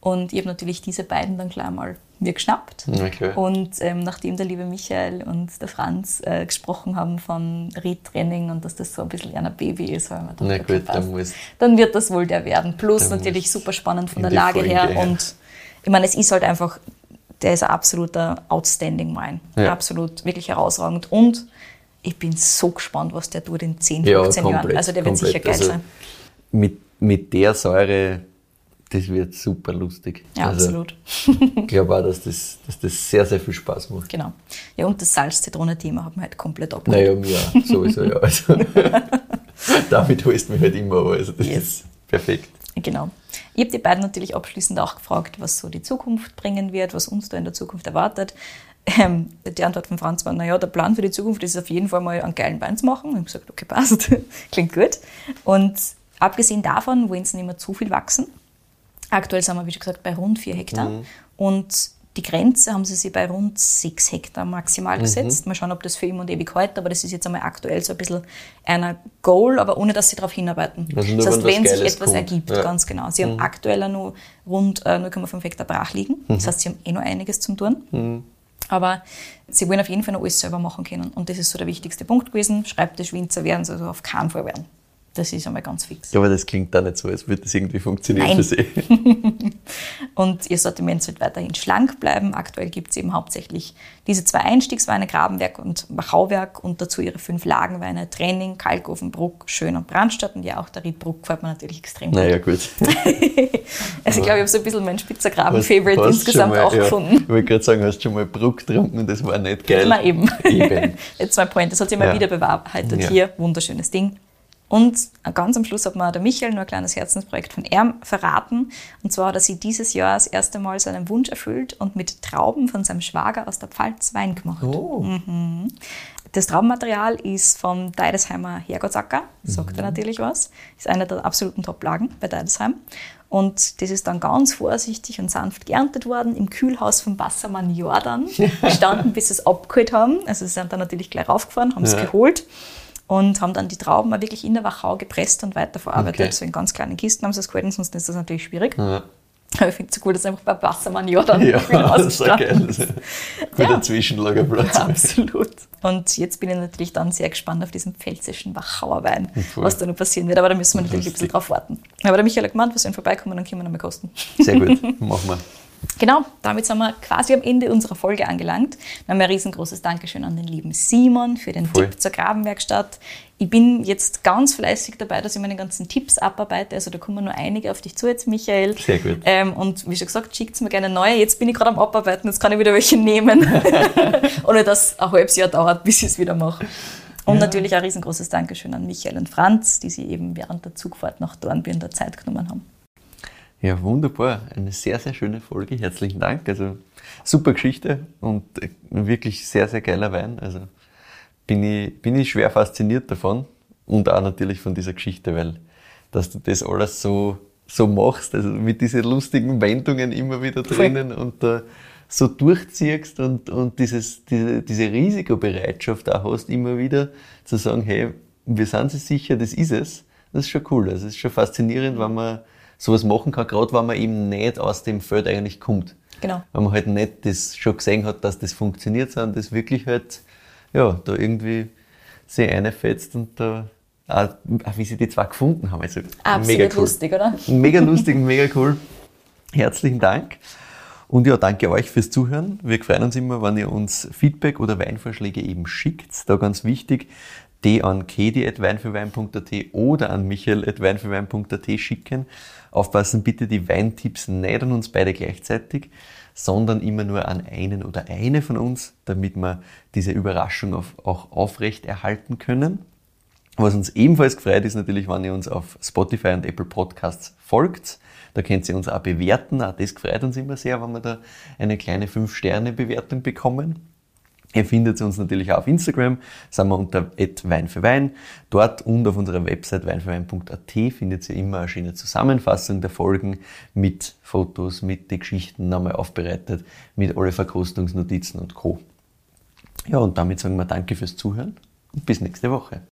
Und ich habe natürlich diese beiden dann gleich mal mir geschnappt. Na klar. Und ähm, nachdem der liebe Michael und der Franz äh, gesprochen haben von Riedtraining und dass das so ein bisschen ein Baby ist, habe ich mir Na okay, gut, dann passt. muss- dann wird das wohl der werden. Plus natürlich super spannend von der Lage her. Folge, ja. Und ich meine, es ist halt einfach, der ist ein absoluter Outstanding Wine. Ja. Absolut, wirklich herausragend. Und ich bin so gespannt, was der tut in 10, 15 Ja, Jahren. komplett. Also der wird sicher geil Also sein. Mit, mit der Säure, das wird super lustig. Ja, also, absolut. Ich glaube auch, dass das, dass das sehr, sehr viel Spaß macht. Genau. Ja, und das Salz-Zitrone-Thema hat mir halt komplett abgeholt. Naja, mir auch, sowieso, ja. Also, damit holst du mich halt immer, also das Yes. ist perfekt. Genau. Ich habe die beiden natürlich abschließend auch gefragt, was so die Zukunft bringen wird, was uns da in der Zukunft erwartet. Ähm, die Antwort von Franz war, naja, der Plan für die Zukunft ist auf jeden Fall mal einen geilen Wein zu machen. Ich habe gesagt, okay, passt, klingt gut. Und abgesehen davon wollen sie nicht mehr zu viel wachsen. Aktuell sind wir, wie schon gesagt, bei rund vier Hektar. Und die Grenze haben sie sich bei rund sechs Hektar maximal gesetzt. Mal schauen, ob das für immer und ewig hält, aber das ist jetzt einmal aktuell so ein bisschen einer Goal, aber ohne dass sie darauf hinarbeiten. Also das heißt, wenn sich Geiles etwas kommt. ergibt, Ja. ganz genau. Sie haben aktuell auch nur rund äh, 0,5 Hektar brach liegen. Das heißt, sie haben eh noch einiges zum tun. Aber sie wollen auf jeden Fall noch alles selber machen können. Und das ist so der wichtigste Punkt gewesen. Schreibtischwinzer werden sie also auf keinen Fall werden. Das ist einmal ganz fix. Ja, aber das klingt da nicht so, als würde das irgendwie funktionieren Nein. für Sie. Und ihr Sortiment wird weiterhin schlank bleiben. Aktuell gibt es eben hauptsächlich diese zwei Einstiegsweine, Grabenwerk und Wachauwerk und dazu ihre fünf Lagenweine, Training, Kalkofen, Bruck, Schön und Brandstadt. Und ja, auch der Riedbruck gefällt mir natürlich extrem gut. Naja, gut. Also ich glaube, ich habe so ein bisschen mein Spitzer-Graben-Favorite insgesamt mal- auch ja, gefunden. Ich wollte gerade sagen, hast du schon mal Bruck getrunken und das war nicht geil. Na eben. Eben. Jetzt mein Point. Das hat sich mal Ja. wieder bewahrheitet Ja. hier. Wunderschönes Ding. Und ganz am Schluss hat mir der Michael nur ein kleines Herzensprojekt von ihm verraten. Und zwar hat er sich dieses Jahr das erste Mal seinen Wunsch erfüllt und mit Trauben von seinem Schwager aus der Pfalz Wein gemacht. Oh. Das Traubenmaterial ist vom Deidesheimer Herrgottsacker, sagt er natürlich was. Ist einer der absoluten Top-Lagen bei Deidesheim. Und das ist dann ganz vorsichtig und sanft geerntet worden im Kühlhaus vom Wassermann Jordan. Gestanden, bis sie es abgeholt haben. Also sie sind dann natürlich gleich raufgefahren, haben es Ja. geholt und haben dann die Trauben auch wirklich in der Wachau gepresst und weiterverarbeitet. Okay. So in ganz kleinen Kisten haben sie es gehalten, sonst ist das natürlich schwierig. Ja, Aber ich finde es so cool, dass einfach bei Wassermann ja im Kühlhaus das ist ja geil. Guter Zwischenlagerplatz. Absolut. Und jetzt bin ich natürlich dann sehr gespannt auf diesen pfälzischen Wachauer Wein, Voll. was da noch passieren wird. Aber da müssen wir natürlich ein bisschen drauf warten. Aber der Michael hat gemeint, wir sollen vorbeikommen, dann können wir noch mal kosten. Sehr gut, machen wir. Genau, damit sind wir quasi am Ende unserer Folge angelangt. Dann ein riesengroßes Dankeschön an den lieben Simon für den Voll. Tipp zur Grabenwerkstatt. Ich bin jetzt ganz fleißig dabei, dass ich meine ganzen Tipps abarbeite. Also da kommen nur einige auf dich zu jetzt, Michael. Sehr gut. Ähm, und wie schon gesagt, schickt mir gerne neue. Jetzt bin ich gerade am Abarbeiten, jetzt kann ich wieder welche nehmen. Ohne dass es ein halbes Jahr dauert, bis ich es wieder mache. Und natürlich ein riesengroßes Dankeschön an Michael und Franz, die sich eben während der Zugfahrt nach Dornbirn der Zeit genommen haben. Ja, wunderbar. Eine sehr, sehr schöne Folge. Herzlichen Dank. Also super Geschichte und äh, wirklich sehr, sehr geiler Wein. Also bin ich, bin ich schwer fasziniert davon und auch natürlich von dieser Geschichte, weil dass du das alles so, so machst, also mit diesen lustigen Wendungen immer wieder drinnen und da so durchziehst und, und dieses, diese, diese Risikobereitschaft auch hast, immer wieder zu sagen, hey, wir sind sich sicher, das ist es. Das ist schon cool. Also es ist schon faszinierend, wenn man sowas machen kann, gerade wenn man eben nicht aus dem Feld eigentlich kommt. Genau. Wenn man halt nicht das schon gesehen hat, dass das funktioniert, sondern das wirklich halt, ja, da irgendwie sich einfetzt und da, auch, wie sie die zwei gefunden haben. Also Absolut mega cool. lustig, oder? Mega lustig, mega cool. Herzlichen Dank. Und ja, danke euch fürs Zuhören. Wir freuen uns immer, wenn ihr uns Feedback oder Weinvorschläge eben schickt. Da ganz wichtig, die an kedi.weinfürwein.at oder an michael.weinfürwein.at schicken. Aufpassen bitte die Weintipps nicht an uns beide gleichzeitig, sondern immer nur an einen oder eine von uns, damit wir diese Überraschung auch aufrecht erhalten können. Was uns ebenfalls gefreut ist natürlich, wenn ihr uns auf Spotify und Apple Podcasts folgt. Da könnt ihr uns auch bewerten. Auch das gefreut uns immer sehr, wenn wir da eine kleine 5-Sterne-Bewertung bekommen. Ihr findet uns natürlich auch auf Instagram, sind wir unter Wein für Wein. Dort und auf unserer Website weinfürwein.at findet ihr immer eine schöne Zusammenfassung der Folgen mit Fotos, mit den Geschichten nochmal aufbereitet, mit alle Verkostungsnotizen und Co. Ja, und damit sagen wir Danke fürs Zuhören und bis nächste Woche.